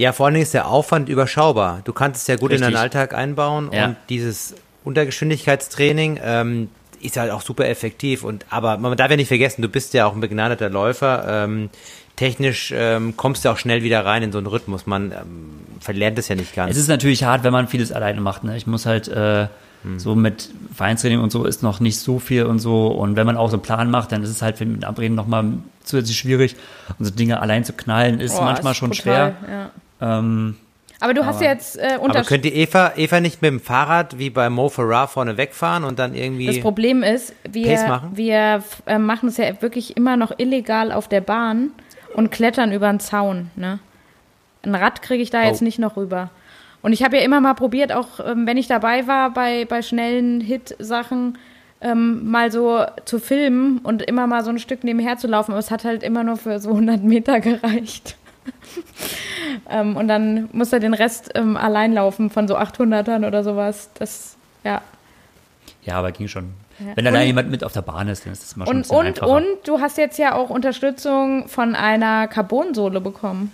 Ja, vor allen Dingen ist der Aufwand überschaubar. Du kannst es ja gut Richtig. in deinen Alltag einbauen ja. und dieses Untergeschwindigkeitstraining ähm, ist halt auch super effektiv. Und aber man darf ja nicht vergessen, du bist ja auch ein begnadeter Läufer. Ähm, technisch ähm, kommst du auch schnell wieder rein in so einen Rhythmus. Man ähm, verlernt es ja nicht ganz. Es ist natürlich hart, wenn man vieles alleine macht. Ne? Ich muss halt äh, hm. so mit Vereinstraining und so ist noch nicht so viel und so. Und wenn man auch so einen Plan macht, dann ist es halt mit Abreden nochmal zusätzlich schwierig. Und so Dinge allein zu knallen ist oh, manchmal ist schon total, schwer. Ja. Ähm, aber du hast aber, jetzt äh, Aber könnte Eva, Eva nicht mit dem Fahrrad wie bei Mo Farah vorne wegfahren und dann irgendwie. Das Problem ist, wir, wir äh, machen es ja wirklich immer noch illegal auf der Bahn und klettern über einen Zaun. Ne? Ein Rad kriege ich da oh. jetzt nicht noch rüber. Und ich habe ja immer mal probiert, auch ähm, wenn ich dabei war bei, bei schnellen Hit-Sachen, ähm, mal so zu filmen und immer mal so ein Stück nebenher zu laufen. Aber es hat halt immer nur für so 100 Meter gereicht. ähm, und dann muss er den Rest ähm, allein laufen von so 800ern oder sowas. Das, ja. Ja, aber ging schon. Ja. Wenn da jemand mit auf der Bahn ist, dann ist das mal schon und, ein und, und du hast jetzt ja auch Unterstützung von einer Carbonsohle bekommen.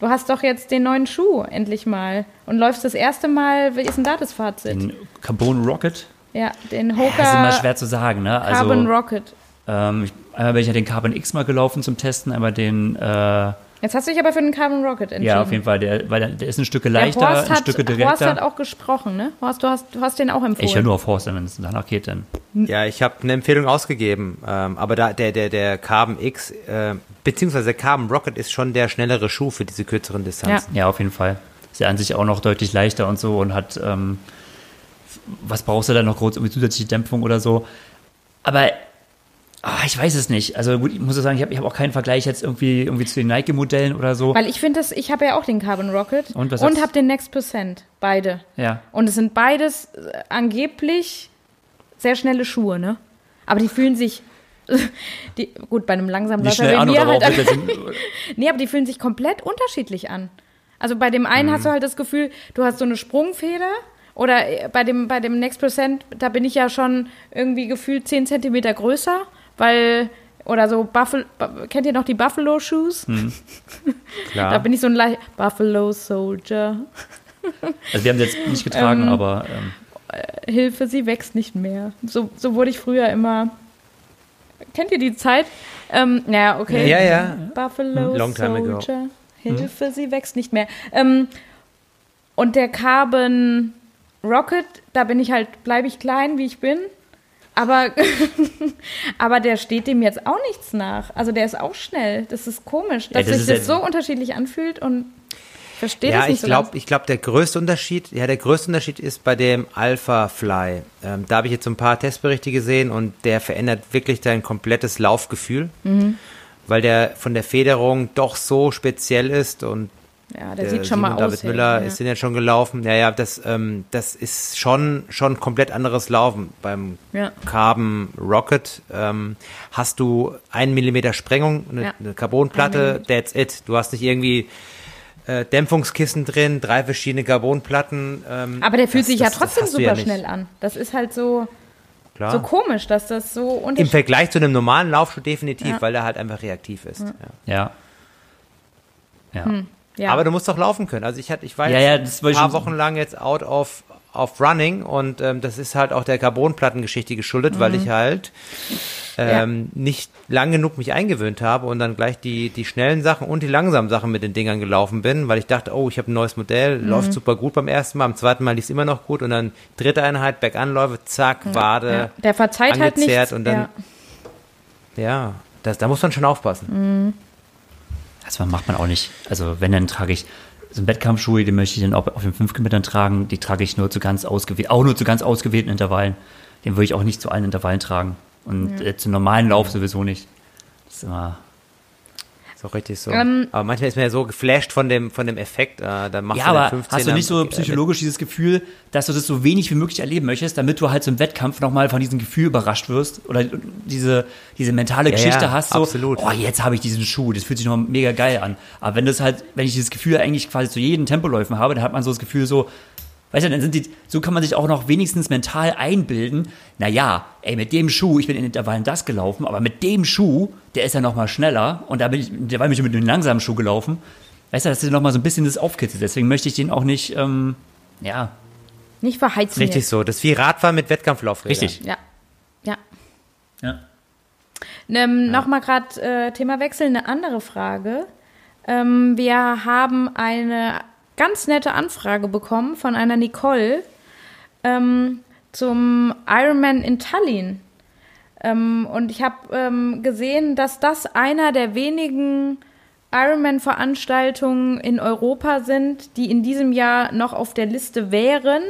Du hast doch jetzt den neuen Schuh endlich mal und läufst das erste Mal. Wie ist denn da das Fazit? Den Carbon Rocket? Ja, den Hoka. Das ist immer schwer zu sagen, ne? Also, Carbon Rocket. Ähm, ich, einmal bin ich ja den Carbon X mal gelaufen zum Testen, einmal den. Äh, Jetzt hast du dich aber für den Carbon Rocket entschieden. Ja, auf jeden Fall. Der, weil der, ist ein Stück leichter, Horst ein Stück direkter. Horst hat auch gesprochen, ne? Horst, du hast, du hast den auch empfohlen. Ich höre nur auf Horst, wenn es danach geht, dann. Ja, ich habe eine Empfehlung ausgegeben. Ähm, aber da, der, der, der Carbon X, äh, beziehungsweise der Carbon Rocket ist schon der schnellere Schuh für diese kürzeren Distanzen. Ja, ja auf jeden Fall. Ist ja an sich auch noch deutlich leichter und so und hat, ähm, was brauchst du da noch groß, irgendwie zusätzliche Dämpfung oder so. Aber Ah, ich weiß es nicht. Also gut, ich muss sagen, ich habe hab auch keinen Vergleich jetzt irgendwie, irgendwie zu den Nike-Modellen oder so. Weil ich finde das, ich habe ja auch den Carbon Rocket und, und habe den Next Percent. Beide. Ja. Und es sind beides äh, angeblich sehr schnelle Schuhe, ne? Aber die fühlen sich. Die, gut, bei einem langsamen Läufer wie mir halt. nee, aber die fühlen sich komplett unterschiedlich an. Also bei dem einen mhm. hast du halt das Gefühl, du hast so eine Sprungfeder oder äh, bei dem, bei dem Next Percent, da bin ich ja schon irgendwie gefühlt 10 Zentimeter größer weil oder so Buffalo, kennt ihr noch die Buffalo Shoes? Hm. Klar. da bin ich so ein Le Buffalo Soldier. also wir haben sie jetzt nicht getragen, ähm, aber ähm. Äh, Hilfe, sie wächst nicht mehr. So, so wurde ich früher immer. Kennt ihr die Zeit? Ähm, naja, okay. Ja, ja. Buffalo Long time Soldier. Ago. Hilfe, hm. sie wächst nicht mehr. Ähm, und der Carbon Rocket, da bin ich halt, bleibe ich klein, wie ich bin. Aber, aber der steht dem jetzt auch nichts nach. Also der ist auch schnell. Das ist komisch, dass ja, das sich das so unterschiedlich anfühlt und verstehe ja, das nicht ich glaub, so Ich glaube, der größte Unterschied, ja, der größte Unterschied ist bei dem Alpha Fly. Ähm, da habe ich jetzt so ein paar Testberichte gesehen und der verändert wirklich dein komplettes Laufgefühl. Mhm. Weil der von der Federung doch so speziell ist und ja, der, der sieht schon Simon mal David aus. David Müller ja. ist den ja schon gelaufen. Ja, ja, das, ähm, das ist schon, schon komplett anderes Laufen. Beim ja. Carbon Rocket ähm, hast du einen Millimeter Sprengung, eine, ja. eine Carbonplatte, that's it. Du hast nicht irgendwie äh, Dämpfungskissen drin, drei verschiedene Carbonplatten. Ähm, Aber der fühlt das, sich ja trotzdem super ja schnell an. Das ist halt so. Klar. So komisch, dass das so unterschiedlich Im Vergleich zu einem normalen Laufschuh definitiv, weil der halt einfach reaktiv ist. Ja. Ja. ja. Hm. Ja. Aber du musst doch laufen können. Also ich hatte, ich war ja, ja, ein paar Wochen lang jetzt out of auf Running und ähm, das ist halt auch der Carbonplattengeschichte geschuldet, mhm. weil ich halt ähm, ja. nicht lang genug mich eingewöhnt habe und dann gleich die, die schnellen Sachen und die langsamen Sachen mit den Dingern gelaufen bin, weil ich dachte, oh, ich habe ein neues Modell, mhm. läuft super gut beim ersten Mal, am zweiten Mal lief es immer noch gut und dann dritte Einheit, Berganläufe, zack, Wade, ja. Der verzeiht halt nichts. und dann, ja, ja das, da muss man schon aufpassen. Das macht man auch nicht. Also wenn, dann trage ich so einen Wettkampfschuhe, die möchte ich dann auch auf den 5 Kilometern tragen, die trage ich nur zu ganz ausgewählten, auch nur zu ganz ausgewählten Intervallen. Den würde ich auch nicht zu allen Intervallen tragen. Und ja. äh, zu normalen Lauf sowieso nicht. Das ist immer so richtig so. Ähm, aber manchmal ist man ja so geflasht von dem, von dem Effekt. Äh, dann machst ja, du aber hast du nicht so psychologisch dieses Gefühl, dass du das so wenig wie möglich erleben möchtest, damit du halt so im Wettkampf nochmal von diesem Gefühl überrascht wirst oder diese, diese mentale ja, Geschichte ja, hast, so, absolut. oh, jetzt habe ich diesen Schuh, das fühlt sich noch mega geil an. Aber wenn das halt, wenn ich dieses Gefühl eigentlich quasi zu jedem Tempoläufen habe, dann hat man so das Gefühl so, Weißt du, dann sind die, so kann man sich auch noch wenigstens mental einbilden, naja, ey, mit dem Schuh, ich bin in Intervallen das gelaufen, aber mit dem Schuh, der ist ja noch mal schneller und da bin ich, der war mich mit einem langsamen Schuh gelaufen. Weißt du, das ist noch mal so ein bisschen das aufkitzelt. Deswegen möchte ich den auch nicht, ähm, ja. Nicht verheizen. Richtig jetzt. so. Das ist wie Radfahren mit Wettkampflaufrädern. Richtig. Ja. Ja. Ja. Ähm, ja. Nochmal gerade äh, Thema Wechsel, eine andere Frage. Ähm, wir haben eine ganz nette Anfrage bekommen von einer Nicole ähm, zum Ironman in Tallinn. Ähm, und ich habe ähm, gesehen, dass das einer der wenigen Ironman-Veranstaltungen in Europa sind, die in diesem Jahr noch auf der Liste wären.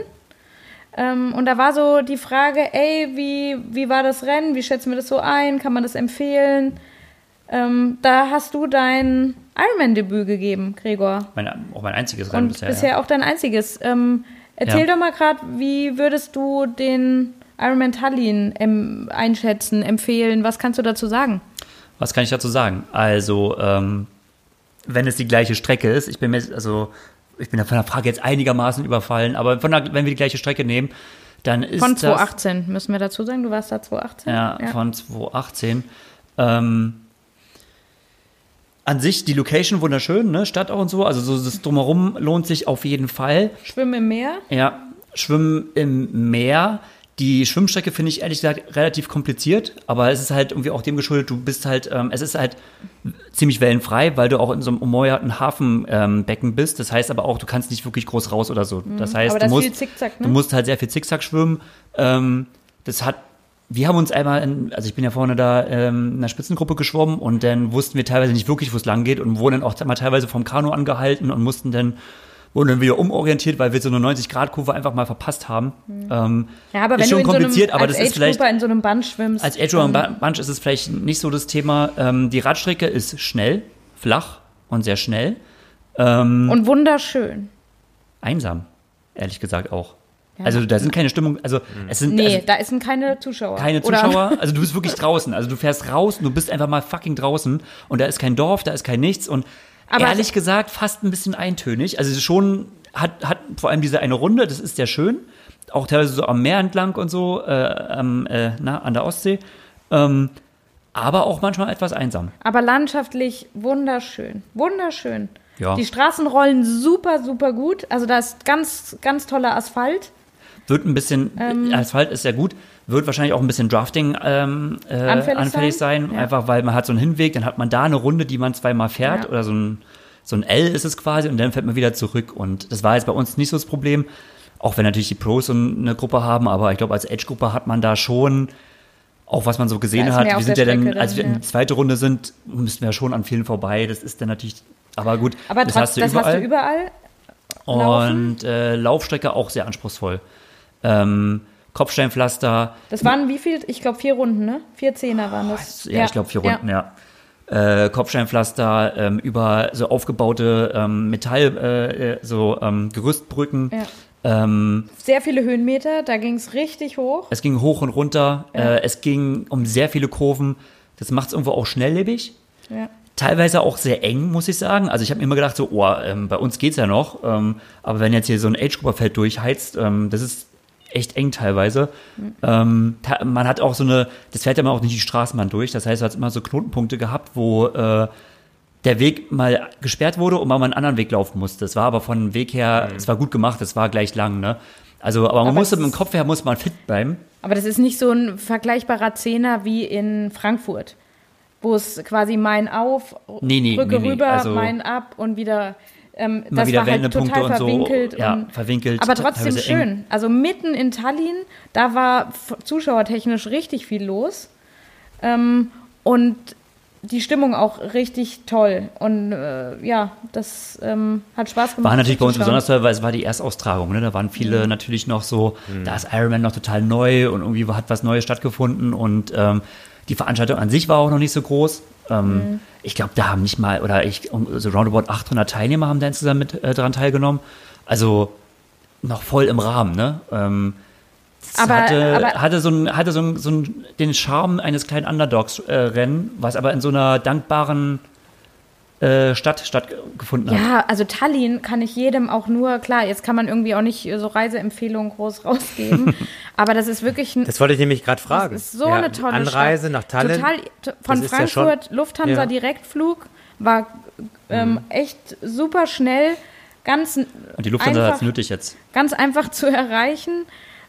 Ähm, und da war so die Frage, ey, wie, wie war das Rennen? Wie schätzen wir das so ein? Kann man das empfehlen? Ähm, da hast du dein Ironman-Debüt gegeben, Gregor. Mein, auch mein einziges Rennen Und bisher. bisher ja. auch dein einziges. Ähm, erzähl ja. doch mal gerade, wie würdest du den Ironman Tallinn em einschätzen, empfehlen? Was kannst du dazu sagen? Was kann ich dazu sagen? Also, ähm, wenn es die gleiche Strecke ist, ich bin mir, also, ich bin von der Frage jetzt einigermaßen überfallen, aber der, wenn wir die gleiche Strecke nehmen, dann ist Von 2018, das, müssen wir dazu sagen, du warst da 2018? Ja, ja. von 2018. Ähm, an sich die Location wunderschön, ne? Stadt auch und so. Also so das drumherum lohnt sich auf jeden Fall. Schwimmen im Meer? Ja, Schwimmen im Meer. Die Schwimmstrecke finde ich ehrlich gesagt relativ kompliziert, aber es ist halt irgendwie auch dem geschuldet, du bist halt, ähm, es ist halt ziemlich wellenfrei, weil du auch in so einem ummäuerten Hafenbecken ähm, bist. Das heißt aber auch, du kannst nicht wirklich groß raus oder so. Mhm. Das heißt, das du, musst, Zickzack, ne? du musst halt sehr viel Zickzack schwimmen. Ähm, das hat wir haben uns einmal, in, also ich bin ja vorne da ähm, in einer Spitzengruppe geschwommen und dann wussten wir teilweise nicht wirklich, wo es lang geht und wurden dann auch mal teilweise vom Kanu angehalten und mussten dann wurden dann wieder umorientiert, weil wir so eine 90-Grad-Kurve einfach mal verpasst haben. Mhm. Ähm, ja, aber wenn ist schon du in kompliziert, so einem, aber das ist vielleicht in so einem Bunch schwimmst. Als Age Bunch ist es vielleicht nicht so das Thema. Ähm, die Radstrecke ist schnell, flach und sehr schnell. Ähm, und wunderschön. Einsam, ehrlich gesagt auch. Also da sind keine Stimmung, also es sind Nee, also, da sind keine Zuschauer. Keine Zuschauer, Oder? also du bist wirklich draußen, also du fährst raus und du bist einfach mal fucking draußen und da ist kein Dorf, da ist kein nichts und Aber ehrlich gesagt fast ein bisschen eintönig. Also es ist schon hat hat vor allem diese eine Runde, das ist sehr schön, auch teilweise so am Meer entlang und so, äh, am, äh, na, an der Ostsee. Ähm, aber auch manchmal etwas einsam. Aber landschaftlich wunderschön, wunderschön. Ja. Die Straßen rollen super, super gut. Also da ist ganz, ganz toller Asphalt. Wird ein bisschen, ähm, Asphalt ist sehr gut, wird wahrscheinlich auch ein bisschen Drafting ähm, äh, anfällig, anfällig, sein, sein ja. einfach weil man hat so einen Hinweg, dann hat man da eine Runde, die man zweimal fährt ja. oder so ein, so ein L ist es quasi und dann fährt man wieder zurück und das war jetzt bei uns nicht so das Problem, auch wenn natürlich die Pros so eine Gruppe haben, aber ich glaube als Edge-Gruppe hat man da schon auch was man so gesehen hat, wir sind ja dann, als wir in die zweite Runde sind, müssten wir schon an vielen vorbei. Das ist dann natürlich, aber gut, aber das, trotz, hast, du das hast du überall. Und äh, Laufstrecke auch sehr anspruchsvoll ähm, Kopfsteinpflaster. Das waren wie viel? Ich glaube vier Runden, ne? Vier Zehner waren das. Ja, ja. ich glaube vier Runden, ja. ja. Äh, Kopfsteinpflaster ähm, über so aufgebaute ähm, Metall, äh, äh so ähm, Gerüstbrücken. Ja. Ähm, sehr viele Höhenmeter, da ging es richtig hoch. Es ging hoch und runter, ja. äh, es ging um sehr viele Kurven. Das macht es irgendwo auch schnelllebig. Ja. Teilweise auch sehr eng, muss ich sagen. Also ich habe mir immer gedacht, so, oh, ähm, bei uns geht's ja noch. Ähm, aber wenn jetzt hier so ein Age-Grupper-Feld durchheizt, ähm, das ist echt eng teilweise. Mhm. Ähm, man hat auch so eine, das fährt ja immer auch nicht die Straßenbahn durch, das heißt, du hast immer so Knotenpunkte gehabt, wo äh, der Weg mal gesperrt wurde und man mal einen anderen Weg laufen musste. Es war aber von dem Weg her, mhm. es war gut gemacht, es war gleich lang, ne? Also, aber man aber musste mit dem Kopf her muss man fit bleiben. Aber das ist nicht so ein vergleichbarer Zehner wie in Frankfurt, wo es quasi Main auf, nee, nee, Brücke nee, rüber, also Main ab und wieder ähm, das war halt total verwinkelt. So, ja, und, verwinkelt. Aber trotzdem schön. Eng. Also mitten in Tallinn, da war zuschauertechnisch richtig viel los. Ähm, und die Stimmung auch richtig toll. Und äh, ja, das ähm, hat Spaß gemacht. War natürlich bei uns besonders toll, weil es war die Erstaustragung. Ne? Da waren viele mhm. natürlich noch so, mhm. da ist Ironman noch total neu und irgendwie hat was Neues stattgefunden. Und ähm, die Veranstaltung an sich war auch noch nicht so groß. Ähm, mhm. Ich glaube, da haben nicht mal, oder ich, so roundabout 800 Teilnehmer haben da insgesamt mit äh, daran teilgenommen. Also noch voll im Rahmen. Ne? Ähm, aber, hatte, aber, hatte, so, ein, hatte so, ein, so ein, den Charme eines kleinen Underdogs-Rennen, äh, was aber in so einer dankbaren äh, Stadt stattgefunden hat. Ja, also Tallinn kann ich jedem auch nur, klar, jetzt kann man irgendwie auch nicht so Reiseempfehlungen groß rausgeben, aber das ist wirklich ein, Das wollte ich nämlich gerade fragen. Das ist so ja, eine tolle Anreise Stadt. nach Tallinn. Total, von Frankfurt, ja Lufthansa ja. Direktflug, war ähm, mhm. echt super schnell, ganz Und die Lufthansa hat es nötig jetzt. Ganz einfach zu erreichen.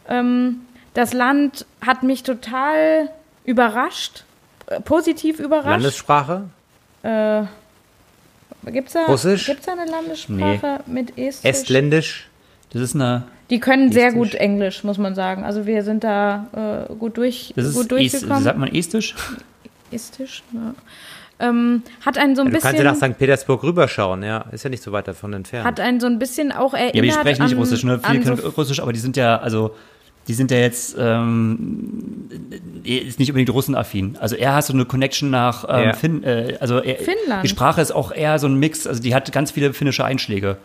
Ähm, das Land hat mich total überrascht, äh, positiv überrascht. Landessprache? Äh, gibt's da, Russisch? Gibt's da eine Landessprache nee. mit Estisch? Estländisch? Das ist eine. Die können Estisch. sehr gut Englisch, muss man sagen. Also wir sind da äh, gut, durch, das gut ist durchgekommen. Est, sagt man Estisch? Estisch, ja. Ähm, hat einen so ein ja, du bisschen. Du kannst ja nach St. Petersburg rüberschauen, ja. Ist ja nicht so weit davon entfernt. Hat einen so ein bisschen auch erinnert. Ja, aber die sprechen nicht an, Russisch, ne? Viele können so Russisch, aber die sind ja, also die sind ja jetzt ähm, ist nicht unbedingt russenaffin. Also er hat so eine Connection nach ähm, ja. Finn, äh, also er, Finnland. Die Sprache ist auch eher so ein Mix, also die hat ganz viele finnische Einschläge.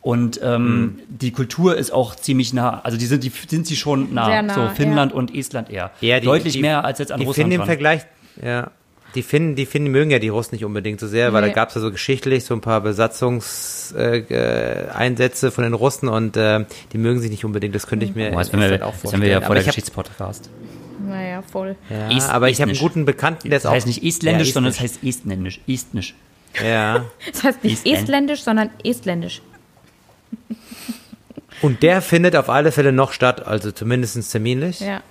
Und ähm, mhm. die Kultur ist auch ziemlich nah, also die sind, die sind sie schon nah, nah so Finnland ja. und Estland eher. Ja, die, Deutlich die, mehr als jetzt an die Russland. Finnen im Vergleich, ja, die Finnen, die Finnen mögen ja die Russen nicht unbedingt so sehr, weil da gab es ja so geschichtlich so ein paar Besatzungseinsätze äh, von den Russen und äh, die mögen sich nicht unbedingt. Das könnte ich mir oh, jetzt wir, auch vorstellen. Jetzt wir ja vor der Geschichtspodcast. Naja, voll. Ja, Est aber ich habe einen guten Bekannten, der ist auch. Das heißt nicht estländisch, ja, sondern es heißt estnändisch. Estnisch. Ja. Das heißt nicht Estland. estländisch, sondern estländisch. Und der findet auf alle Fälle noch statt, also zumindest terminlich. Ja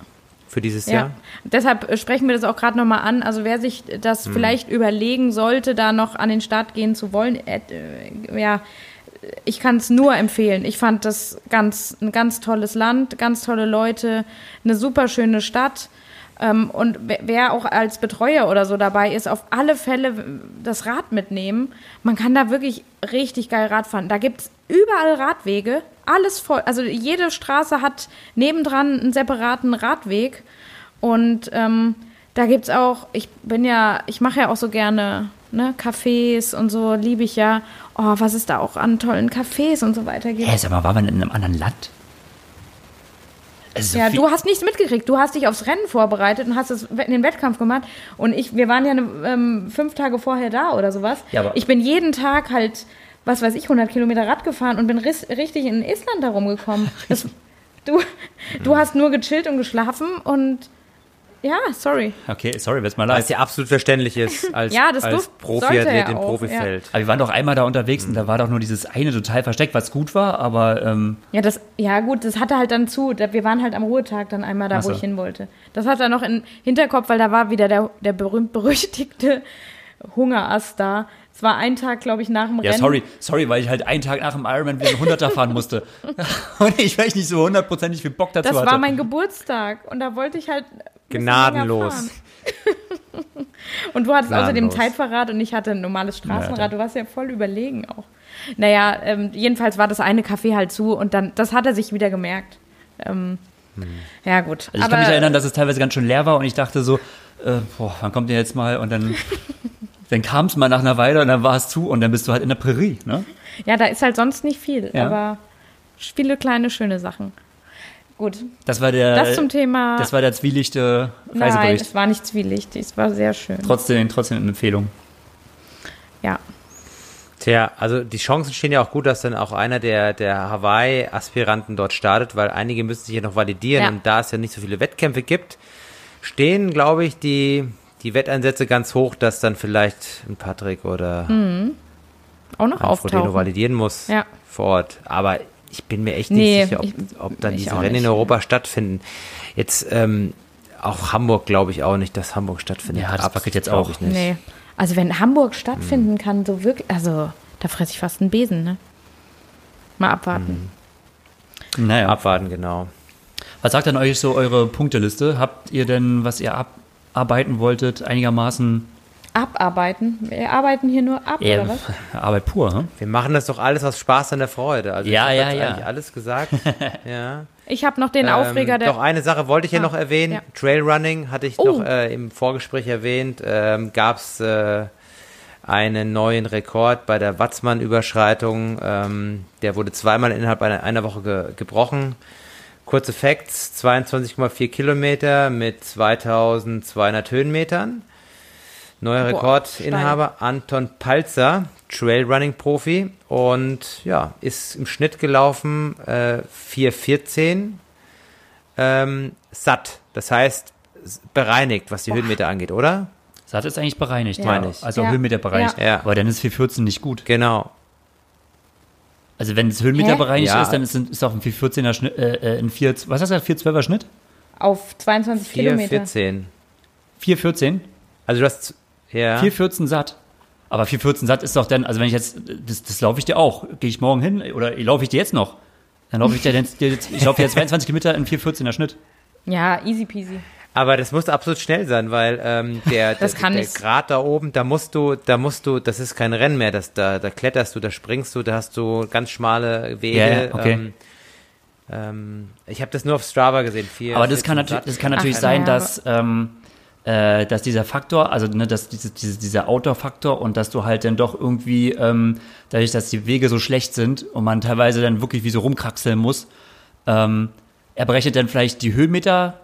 für dieses ja. Jahr. Deshalb äh, sprechen wir das auch gerade nochmal an. Also wer sich das hm. vielleicht überlegen sollte, da noch an den Start gehen zu wollen, äh, ja, ich kann es nur empfehlen. Ich fand das ganz ein ganz tolles Land, ganz tolle Leute, eine super schöne Stadt. Ähm, und wer auch als Betreuer oder so dabei ist, auf alle Fälle das Rad mitnehmen. Man kann da wirklich richtig geil Rad fahren. Da gibt es überall Radwege, alles voll. Also jede Straße hat nebendran einen separaten Radweg. Und ähm, da gibt es auch, ich bin ja, ich mache ja auch so gerne ne, Cafés und so, liebe ich ja. Oh, was es da auch an tollen Cafés und so weiter gibt. Hä, sag mal, war man in einem anderen Land? Also ja, du hast nichts mitgekriegt. Du hast dich aufs Rennen vorbereitet und hast es in den Wettkampf gemacht. Und ich, wir waren ja eine, ähm, fünf Tage vorher da oder sowas. Ja, aber ich bin jeden Tag halt, was weiß ich, 100 Kilometer Rad gefahren und bin richtig in Estland herumgekommen. Das, du, du hast nur gechillt und geschlafen und ja, sorry. Okay, sorry, wird's mal leid. Weil es ja absolut verständlich ist als, ja, das als Profiathlet im Profifeld. Ja. Aber wir waren doch einmal da unterwegs mhm. und da war doch nur dieses eine total versteckt, was gut war, aber ähm Ja, das ja gut, das hatte halt dann zu. Wir waren halt am Ruhetag dann einmal da, so. wo ich hin wollte. Das hat er noch im Hinterkopf, weil da war wieder der, der berühmt-berüchtigte Hungerass da. Es war ein Tag, glaube ich, nach dem ja, Rennen. Ja, sorry, sorry, weil ich halt einen Tag nach dem Ironman wieder einen Hunderter fahren musste. und ich, weil ich nicht so hundertprozentig viel Bock dazu das hatte. Das war mein Geburtstag und da wollte ich halt Gnadenlos. und du hattest Gnadenlos. außerdem Zeitverrat und ich hatte ein normales Straßenrad. Du warst ja voll überlegen auch. Naja, ähm, jedenfalls war das eine Café halt zu und dann, das hat er sich wieder gemerkt. Ähm, hm. Ja, gut. Also ich Aber, kann mich erinnern, dass es teilweise ganz schön leer war und ich dachte so, äh, boah, wann kommt ihr jetzt mal? Und dann, dann kam es mal nach einer Weile und dann war es zu und dann bist du halt in der Prärie, ne? Ja, da ist halt sonst nicht viel, ja. aber viele kleine, schöne Sachen. Gut. Das war der. Das zum Thema. Das war der zwielichte Reisebericht. Nein, es war nicht zwielichtig, es war sehr schön. Trotzdem, trotzdem eine Empfehlung. Ja. Tja, also die Chancen stehen ja auch gut, dass dann auch einer der, der Hawaii-Aspiranten dort startet, weil einige müssen sich ja noch validieren ja. und da es ja nicht so viele Wettkämpfe gibt, stehen, glaube ich, die, die Wetteinsätze ganz hoch, dass dann vielleicht ein Patrick oder mhm. auch noch Frodeno validieren muss ja. vor Ort. Aber ich bin mir echt nicht nee, sicher, ob, ich, ob dann diese Rennen in Europa stattfinden. Jetzt ähm, auch Hamburg glaube ich auch nicht, dass Hamburg stattfindet. Ja, das wackelt jetzt auch nicht. Nee. Also wenn Hamburg stattfinden hm. kann, so wirklich, also da fresse ich fast einen Besen, ne? Mal abwarten. Hm. Naja. Abwarten, genau. Was sagt denn euch so eure Punkteliste? Habt ihr denn, was ihr abarbeiten wolltet, einigermaßen abarbeiten. Wir arbeiten hier nur ab, ja, oder was? Arbeit pur, hm? Wir machen das doch alles aus Spaß und der Freude. Also ja, ich ja, ja. eigentlich alles gesagt. ja. Ich habe noch den ähm, Aufreger der. Doch eine Sache wollte ich hier ah, noch erwähnen. Ja. Trailrunning hatte ich oh. noch äh, im Vorgespräch erwähnt. Ähm, Gab es äh, einen neuen Rekord bei der Watzmann-Überschreitung. Ähm, der wurde zweimal innerhalb einer, einer Woche ge gebrochen. Kurze Facts: 22,4 Kilometer mit 2200 Höhenmetern. Neuer Rekordinhaber Anton Palzer, Trailrunning-Profi und ja, ist im Schnitt gelaufen äh, 4,14 ähm, satt. Das heißt bereinigt, was die Boah. Höhenmeter angeht, oder? Satt ist eigentlich bereinigt, ja. meine ich. Also ja. Höhenmeter bereinigt. Ja. Aber dann ist 4,14 nicht gut. Genau. Also wenn es Höhenmeter Hä? bereinigt ja. ist, dann ist, ist auch ein 4,14er Schnitt, äh, äh, ein 4, was hast du gesagt, 4,12er Schnitt? Auf 22 4, Kilometer. 4,14. 4,14? Also du hast ja. 4,14 satt. Aber 4,14 satt ist doch dann, also wenn ich jetzt, das, das laufe ich dir auch. Gehe ich morgen hin oder laufe ich dir jetzt noch? Dann laufe ich dir jetzt, ich laufe jetzt 22 Kilometer in 4,14er Schnitt. Ja, easy peasy. Aber das muss absolut schnell sein, weil ähm, der, das der, der Grad da oben, da musst du, da musst du, das ist kein Rennen mehr, das, da, da kletterst du, da springst du, da hast du ganz schmale Wege. Yeah, okay. ähm, ähm, ich habe das nur auf Strava gesehen. Vier, Aber das kann, natürlich, das kann natürlich Ach, sein, ja, dass ähm, äh, dass dieser Faktor, also ne, dass diese, diese, dieser Outdoor-Faktor und dass du halt dann doch irgendwie, ähm, dadurch, dass die Wege so schlecht sind und man teilweise dann wirklich wie so rumkraxeln muss, ähm, er berechnet dann vielleicht die Höhenmeter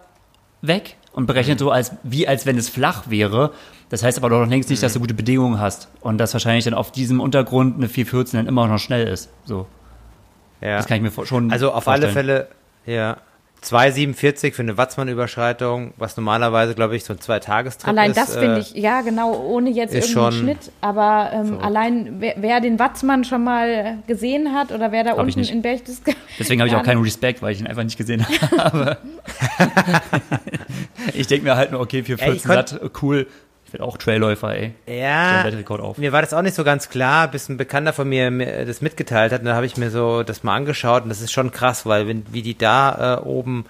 weg und berechnet mhm. so, als wie als wenn es flach wäre. Das heißt aber doch noch längst nicht, dass du mhm. gute Bedingungen hast und dass wahrscheinlich dann auf diesem Untergrund eine 414 dann immer noch schnell ist. So. Ja. Das kann ich mir schon. Also auf vorstellen. alle Fälle, ja. 2,47 für eine Watzmann-Überschreitung, was normalerweise, glaube ich, so ein Zweitagestrip allein ist. Allein das finde äh, ich, ja genau, ohne jetzt irgendeinen Schnitt, aber ähm, allein wer, wer, den Watzmann schon mal gesehen hat oder wer da hab unten in Berchtesgaden... Deswegen habe ich auch keinen Respekt, weil ich ihn einfach nicht gesehen habe. ich denke mir halt nur, okay, für 14 satt, cool, ich werde auch Trailläufer, ey. Ja. Mir war das auch nicht so ganz klar, bis ein Bekannter von mir, mir das mitgeteilt hat. Und da habe ich mir so das mal angeschaut und das ist schon krass, weil wenn, wie die da äh, oben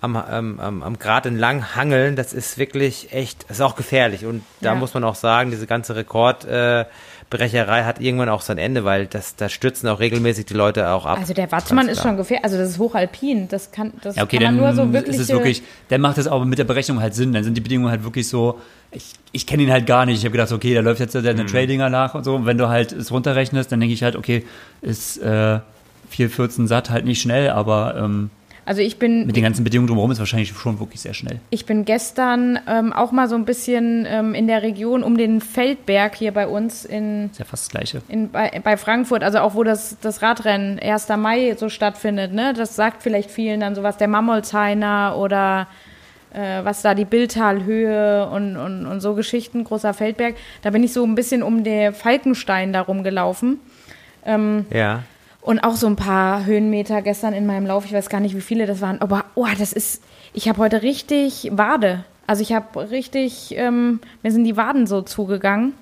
am, am, am, am Grat entlang hangeln, das ist wirklich echt, das ist auch gefährlich. Und da ja. muss man auch sagen, diese ganze Rekord, äh, Brecherei hat irgendwann auch sein Ende, weil das, da stürzen auch regelmäßig die Leute auch ab. Also der Watzmann ist schon gefährlich, also das ist hochalpin, das kann, das ja, okay, kann man nur so wirklich. Ist es wirklich, dann macht das aber mit der Berechnung halt Sinn, dann sind die Bedingungen halt wirklich so, ich, ich kenne ihn halt gar nicht. Ich habe gedacht, okay, da läuft jetzt der mhm. Tradinger nach und so. Und wenn du halt es runterrechnest, dann denke ich halt, okay, ist äh, 4,14 satt halt nicht schnell, aber ähm, also ich bin. Mit den ganzen Bedingungen drumherum ist wahrscheinlich schon wirklich sehr schnell. Ich bin gestern ähm, auch mal so ein bisschen ähm, in der Region um den Feldberg hier bei uns in. Ist ja fast das Gleiche. In, bei, bei Frankfurt, also auch wo das, das Radrennen 1. Mai so stattfindet, ne? Das sagt vielleicht vielen dann sowas, der Mammolzheiner oder äh, was da die Bildtalhöhe und, und, und so Geschichten, großer Feldberg. Da bin ich so ein bisschen um den Falkenstein darum gelaufen. Ähm, ja. Und auch so ein paar Höhenmeter gestern in meinem Lauf, ich weiß gar nicht, wie viele das waren, aber oh, das ist, ich habe heute richtig Wade. Also ich habe richtig, ähm, mir sind die Waden so zugegangen.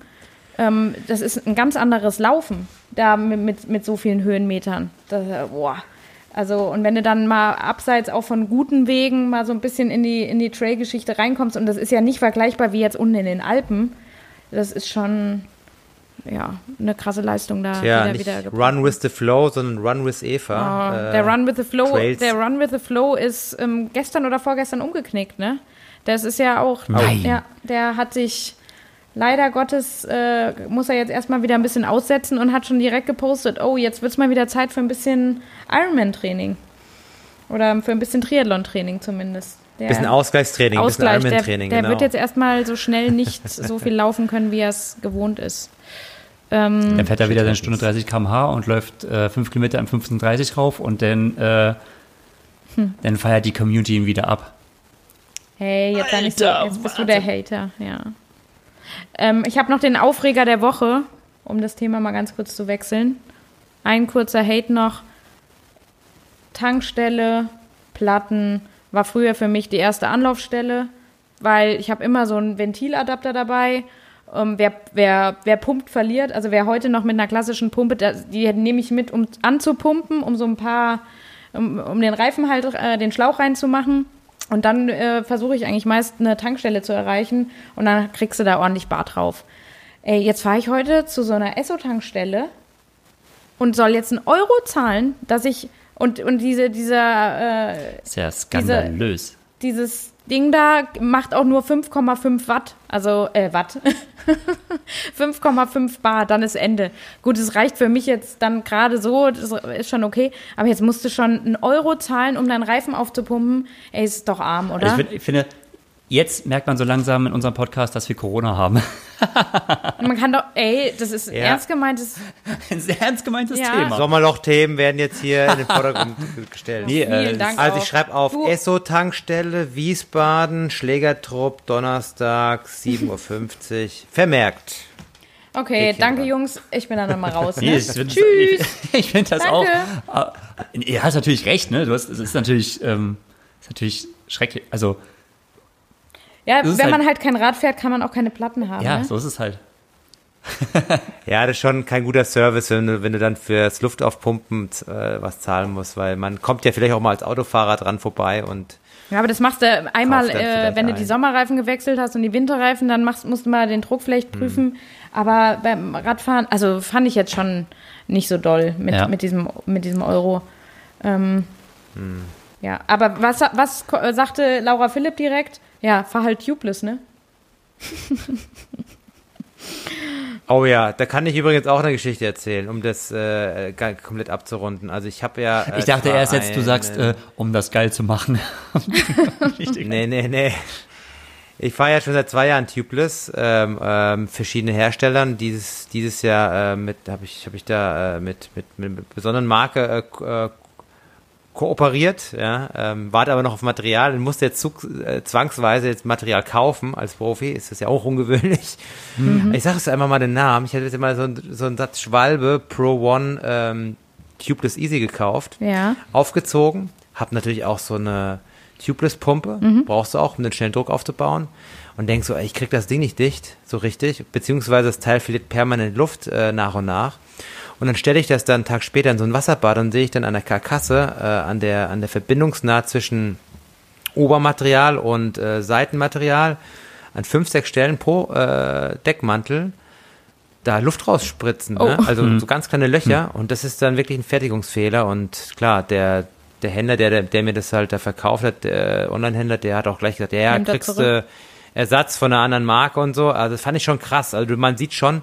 Ähm, das ist ein ganz anderes Laufen, da mit, mit, mit so vielen Höhenmetern. Das, boah. Also, und wenn du dann mal abseits auch von guten Wegen mal so ein bisschen in die, in die Trail-Geschichte reinkommst, und das ist ja nicht vergleichbar wie jetzt unten in den Alpen, das ist schon, ja, eine krasse Leistung da Tja, wieder, wieder Run with the Flow, sondern Run with Eva. Oh, äh, der Run with the Flow, Trails. der Run with the Flow ist ähm, gestern oder vorgestern umgeknickt, ne? Das ist ja auch, Nein. ja, der hat sich leider Gottes äh, muss er jetzt erstmal wieder ein bisschen aussetzen und hat schon direkt gepostet, oh, jetzt wird es mal wieder Zeit für ein bisschen Ironman-Training. Oder für ein bisschen Triathlon-Training zumindest. Der bisschen Ausgleichstraining, Ausgleich, bisschen Ironman-Training, Der, der genau. wird jetzt erstmal so schnell nicht so viel laufen können, wie er es gewohnt ist. Ähm, dann fährt er wieder seine Stunde 30 km/h und läuft äh, 5 Kilometer in 15,30 rauf und dann, äh, hm. dann feiert die Community ihn wieder ab. Hey, jetzt, Alter, so, jetzt bist du der Hater, ja. Ähm, ich habe noch den Aufreger der Woche, um das Thema mal ganz kurz zu wechseln. Ein kurzer Hate noch. Tankstelle, Platten war früher für mich die erste Anlaufstelle, weil ich habe immer so einen Ventiladapter dabei. Ähm, wer, wer, wer pumpt, verliert. Also wer heute noch mit einer klassischen Pumpe, die nehme ich mit, um anzupumpen, um so ein paar, um, um den Reifen halt, äh, den Schlauch reinzumachen. Und dann äh, versuche ich eigentlich meist eine Tankstelle zu erreichen und dann kriegst du da ordentlich Bar drauf. Ey, jetzt fahre ich heute zu so einer Esso-Tankstelle und soll jetzt einen Euro zahlen, dass ich und, und diese, dieser äh, Sehr skandalös. Diese, dieses Ding da macht auch nur 5,5 Watt. Also, äh, Watt. 5,5 Bar, dann ist Ende. Gut, es reicht für mich jetzt dann gerade so, das ist schon okay. Aber jetzt musst du schon einen Euro zahlen, um deinen Reifen aufzupumpen. Ey, ist doch arm, oder? Also ich, finde, jetzt merkt man so langsam in unserem Podcast, dass wir Corona haben. man kann doch, ey, das ist ja. ernst gemeintes. Ein sehr ernst gemeintes ja. Thema. Sommerloch-Themen werden jetzt hier in den Vordergrund gestellt. Nee, äh, Vielen Dank also ich schreibe auf Esso-Tankstelle, Wiesbaden, Schlägertrupp, Donnerstag, 7.50 Uhr. Vermerkt. Okay, ich danke Jungs. Ich bin dann nochmal raus. Ne? ich finde ich, ich find das danke. auch. Ihr hast natürlich recht, ne? Du hast, es ist natürlich, ähm, ist natürlich schrecklich. Also ja, wenn halt, man halt kein Rad fährt, kann man auch keine Platten haben. Ja, ne? so ist es halt. ja, das ist schon kein guter Service, wenn du, wenn du dann fürs Luftaufpumpen äh, was zahlen musst, weil man kommt ja vielleicht auch mal als Autofahrer dran vorbei und ja, aber das machst du einmal, äh, wenn du die Sommerreifen gewechselt hast und die Winterreifen, dann machst, musst du mal den Druck vielleicht hm. prüfen. Hm. Aber beim Radfahren, also fand ich jetzt schon nicht so doll mit, ja. mit, diesem, mit diesem Euro. Ähm, hm. Ja, aber was, was sagte Laura Philipp direkt? Ja, fahr halt tubeless, ne? oh ja, da kann ich übrigens auch eine Geschichte erzählen, um das äh, komplett abzurunden. Also ich habe ja. Äh, ich dachte erst jetzt, du sagst, äh, um das geil zu machen. nee, nee, nee. Ich fahre ja schon seit zwei Jahren tubeless, ähm, ähm, verschiedene Herstellern. Dieses dieses Jahr äh, mit habe ich habe ich da äh, mit, mit mit besonderen Marke äh, äh kooperiert, ja, ähm, warte aber noch auf Material und musste jetzt zug, äh, zwangsweise jetzt Material kaufen als Profi, ist das ja auch ungewöhnlich. Mhm. Ich sage es einfach mal den Namen. Ich hätte jetzt immer so, ein, so einen Satz Schwalbe Pro One ähm, Tubeless Easy gekauft, ja. aufgezogen, habe natürlich auch so eine Tubeless Pumpe, mhm. brauchst du auch, um den schnellen Druck aufzubauen und denkst so, ey, ich krieg das Ding nicht dicht, so richtig, beziehungsweise das Teil verliert permanent Luft äh, nach und nach. Und dann stelle ich das dann einen Tag später in so ein Wasserbad und sehe ich dann an der Karkasse, äh, an, der, an der Verbindungsnaht zwischen Obermaterial und äh, Seitenmaterial, an fünf, sechs Stellen pro äh, Deckmantel, da Luft rausspritzen. Oh. Ne? Also hm. so ganz kleine Löcher. Hm. Und das ist dann wirklich ein Fertigungsfehler. Und klar, der, der Händler, der, der mir das halt da verkauft hat, der Online-Händler, der hat auch gleich gesagt, ja, kriegst du Ersatz von einer anderen Marke und so. Also das fand ich schon krass. Also man sieht schon,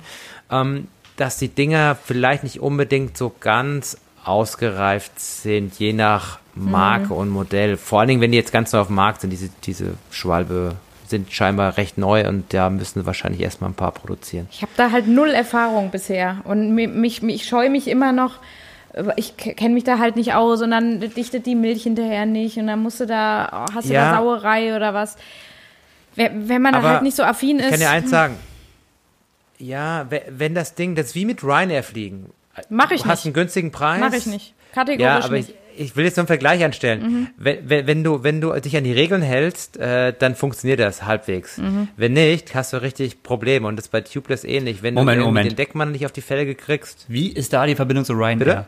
ähm, dass die Dinger vielleicht nicht unbedingt so ganz ausgereift sind, je nach Marke mhm. und Modell. Vor allen Dingen, wenn die jetzt ganz neu auf dem Markt sind, diese, diese Schwalbe sind scheinbar recht neu und da müssen wahrscheinlich erstmal ein paar produzieren. Ich habe da halt null Erfahrung bisher und mich, mich, ich scheue mich immer noch, ich kenne mich da halt nicht aus und dann dichtet die Milch hinterher nicht und dann musst du da, hast du ja. da Sauerei oder was. Wenn man da halt nicht so affin ist. Ich kann dir eins sagen, ja, wenn das Ding, das ist wie mit Ryanair fliegen. Mach ich du hast einen günstigen Preis. Mach ich nicht. Kategorisch ja, aber nicht. Ich, ich will jetzt so einen Vergleich anstellen. Mhm. Wenn, wenn, wenn, du, wenn du dich an die Regeln hältst, äh, dann funktioniert das halbwegs. Mhm. Wenn nicht, hast du richtig Probleme. Und das ist bei Tubeless ähnlich. Wenn Moment, du Moment. den Deckmann nicht auf die Felge kriegst. Wie ist da die Verbindung zu Ryanair? Bitte?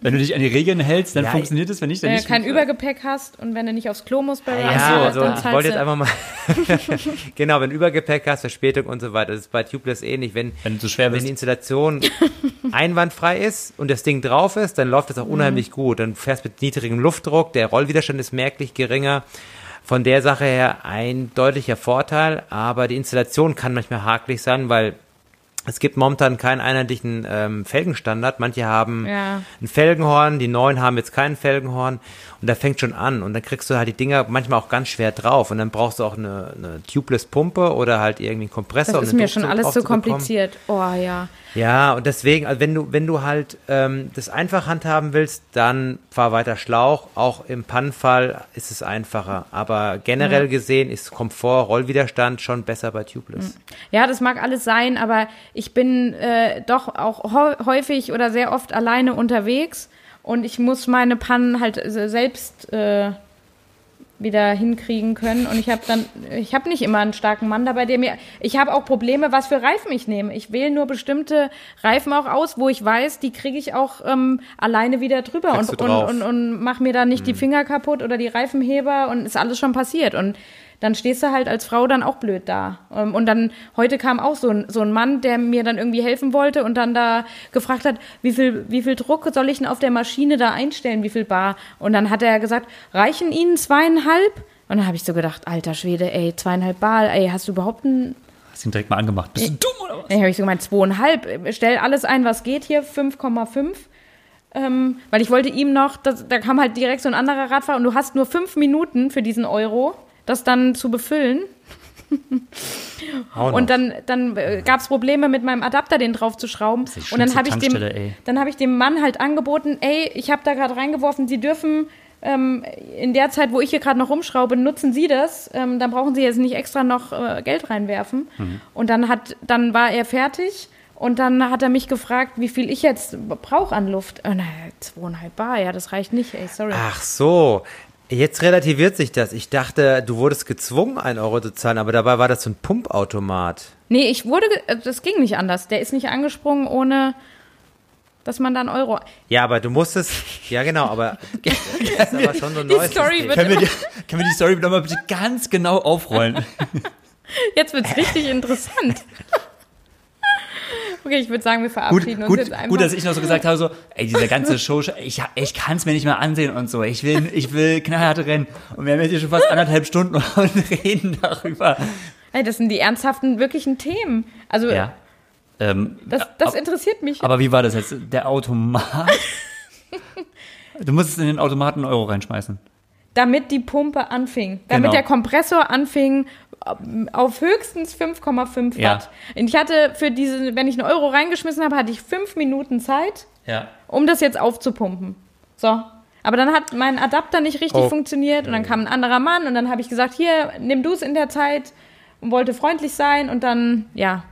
Wenn du dich an die Regeln hältst, dann ja, funktioniert es, wenn nicht, dann wenn nicht. Wenn du kein Übergepäck hast und wenn du nicht aufs Klo musst bei Ja, ja also, dann ich wollte jetzt einfach mal. genau, wenn du Übergepäck hast, Verspätung und so weiter. Das ist bei Tubeless ähnlich. Wenn, wenn, du schwer wenn die Installation einwandfrei ist und das Ding drauf ist, dann läuft das auch unheimlich mhm. gut. Dann fährst du mit niedrigem Luftdruck, der Rollwiderstand ist merklich geringer. Von der Sache her ein deutlicher Vorteil, aber die Installation kann manchmal hakelig sein, weil es gibt momentan keinen einheitlichen ähm, Felgenstandard. Manche haben ja. ein Felgenhorn, die neuen haben jetzt keinen Felgenhorn und da fängt schon an und dann kriegst du halt die Dinger manchmal auch ganz schwer drauf und dann brauchst du auch eine, eine Tubeless Pumpe oder halt irgendwie einen Kompressor. Das ist mir schon alles so kompliziert. Oh ja. Ja, und deswegen, also wenn du, wenn du halt ähm, das einfach handhaben willst, dann fahr weiter Schlauch. Auch im Pannenfall ist es einfacher. Aber generell ja. gesehen ist Komfort, Rollwiderstand schon besser bei Tubeless. Ja, das mag alles sein, aber ich bin äh, doch auch häufig oder sehr oft alleine unterwegs und ich muss meine Pannen halt selbst äh, wieder hinkriegen können. Und ich habe dann, ich habe nicht immer einen starken Mann dabei, der mir, ich habe auch Probleme, was für Reifen ich nehme. Ich wähle nur bestimmte Reifen auch aus, wo ich weiß, die kriege ich auch ähm, alleine wieder drüber und, und, und, und mache mir da nicht hm. die Finger kaputt oder die Reifenheber und ist alles schon passiert. Und dann stehst du halt als Frau dann auch blöd da. Ähm, und dann, heute kam auch so ein, so ein Mann, der mir dann irgendwie helfen wollte und dann da gefragt hat, wie viel, wie viel Druck soll ich denn auf der Maschine da einstellen, wie viel Bar? Und dann hat er gesagt, reichen Ihnen zweieinhalb? Und dann habe ich so gedacht, alter Schwede, ey, zweieinhalb Bar, ey, hast du überhaupt einen Hast ihn direkt mal angemacht. Bist du dumm oder was? Ja, habe ich so gemeint, zweieinhalb. Stell alles ein, was geht hier, 5,5. Ähm, weil ich wollte ihm noch, das, da kam halt direkt so ein anderer Radfahrer und du hast nur fünf Minuten für diesen Euro das dann zu befüllen. und dann, dann äh, gab es Probleme mit meinem Adapter, den drauf zu schrauben. Und dann habe ich, dem, hab ich dem Mann halt angeboten, ey, ich habe da gerade reingeworfen, Sie dürfen ähm, in der Zeit, wo ich hier gerade noch rumschraube, nutzen Sie das. Ähm, dann brauchen Sie jetzt nicht extra noch äh, Geld reinwerfen. Mhm. Und dann, hat, dann war er fertig. Und dann hat er mich gefragt, wie viel ich jetzt brauche an Luft. Oh, na, zweieinhalb Bar, ja, das reicht nicht, ey, sorry. Ach so, Jetzt relativiert sich das. Ich dachte, du wurdest gezwungen, einen Euro zu zahlen, aber dabei war das so ein Pumpautomat. Nee, ich wurde, äh, das ging nicht anders. Der ist nicht angesprungen, ohne dass man dann Euro. Ja, aber du musstest, ja genau, aber das ist aber schon so ein neues die Story wird können, wir die, können wir die Story nochmal bitte ganz genau aufrollen? Jetzt wird es richtig interessant. Okay, ich würde sagen, wir verabschieden gut, uns gut, jetzt einfach. Gut, dass ich noch so gesagt habe, so, ey, diese ganze Show, ich, ich kann es mir nicht mehr ansehen und so. Ich will, ich will knallharte Rennen. Und wir haben jetzt hier schon fast anderthalb Stunden und reden darüber. Ey, das sind die ernsthaften, wirklichen Themen. Also, ja. Ähm, das, das interessiert mich. Aber wie war das jetzt? Der Automat? du musstest in den Automaten einen Euro reinschmeißen. Damit die Pumpe anfing. Damit genau. der Kompressor anfing, auf höchstens 5,5 ja. Watt. Und ich hatte für diese, wenn ich einen Euro reingeschmissen habe, hatte ich fünf Minuten Zeit, ja. um das jetzt aufzupumpen. So. Aber dann hat mein Adapter nicht richtig oh. funktioniert und dann kam ein anderer Mann und dann habe ich gesagt, hier, nimm du es in der Zeit und wollte freundlich sein und dann, ja,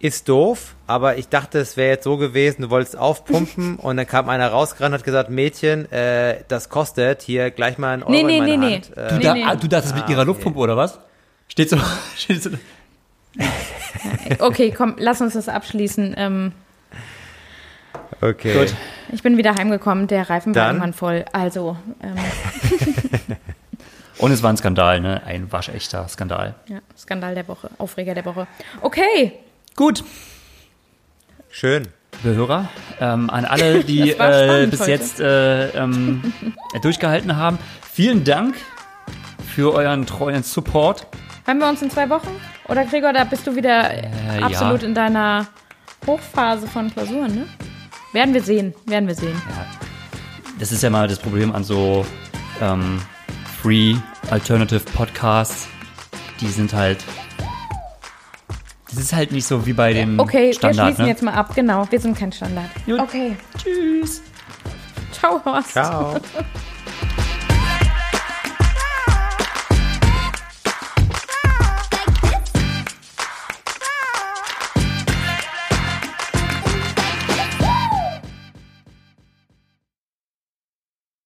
ist doof, aber ich dachte, es wäre jetzt so gewesen, du wolltest aufpumpen und dann kam einer rausgerannt und hat gesagt, Mädchen, äh, das kostet hier gleich mal ein Euro nee, nee, in meine nee, Hand. Nee. Äh, du, da, nee, du dachtest ah, mit ihrer okay. Luftpumpe oder was? Steht so. Steht so. okay, komm, lass uns das abschließen. Ähm, okay. Gut. Ich bin wieder heimgekommen, der Reifen war irgendwann voll. Also. Ähm. Und es war ein Skandal, ne? Ein waschechter Skandal. Ja, Skandal der Woche, Aufreger der Woche. Okay, Gut. Schön. Liebe Hörer, ähm, an alle, die äh, bis heute. jetzt äh, ähm, durchgehalten haben, vielen Dank für euren treuen Support. Haben wir uns in zwei Wochen? Oder Gregor, da bist du wieder äh, absolut ja. in deiner Hochphase von Klausuren, ne? Werden wir sehen, werden wir sehen. Ja. Das ist ja mal das Problem an so ähm, Free Alternative Podcasts. Die sind halt das ist halt nicht so wie bei den Okay, Standard, wir schließen ne? jetzt mal ab. Genau, wir sind kein Standard. Gut. Okay. Tschüss. Ciao, Horst. Ciao.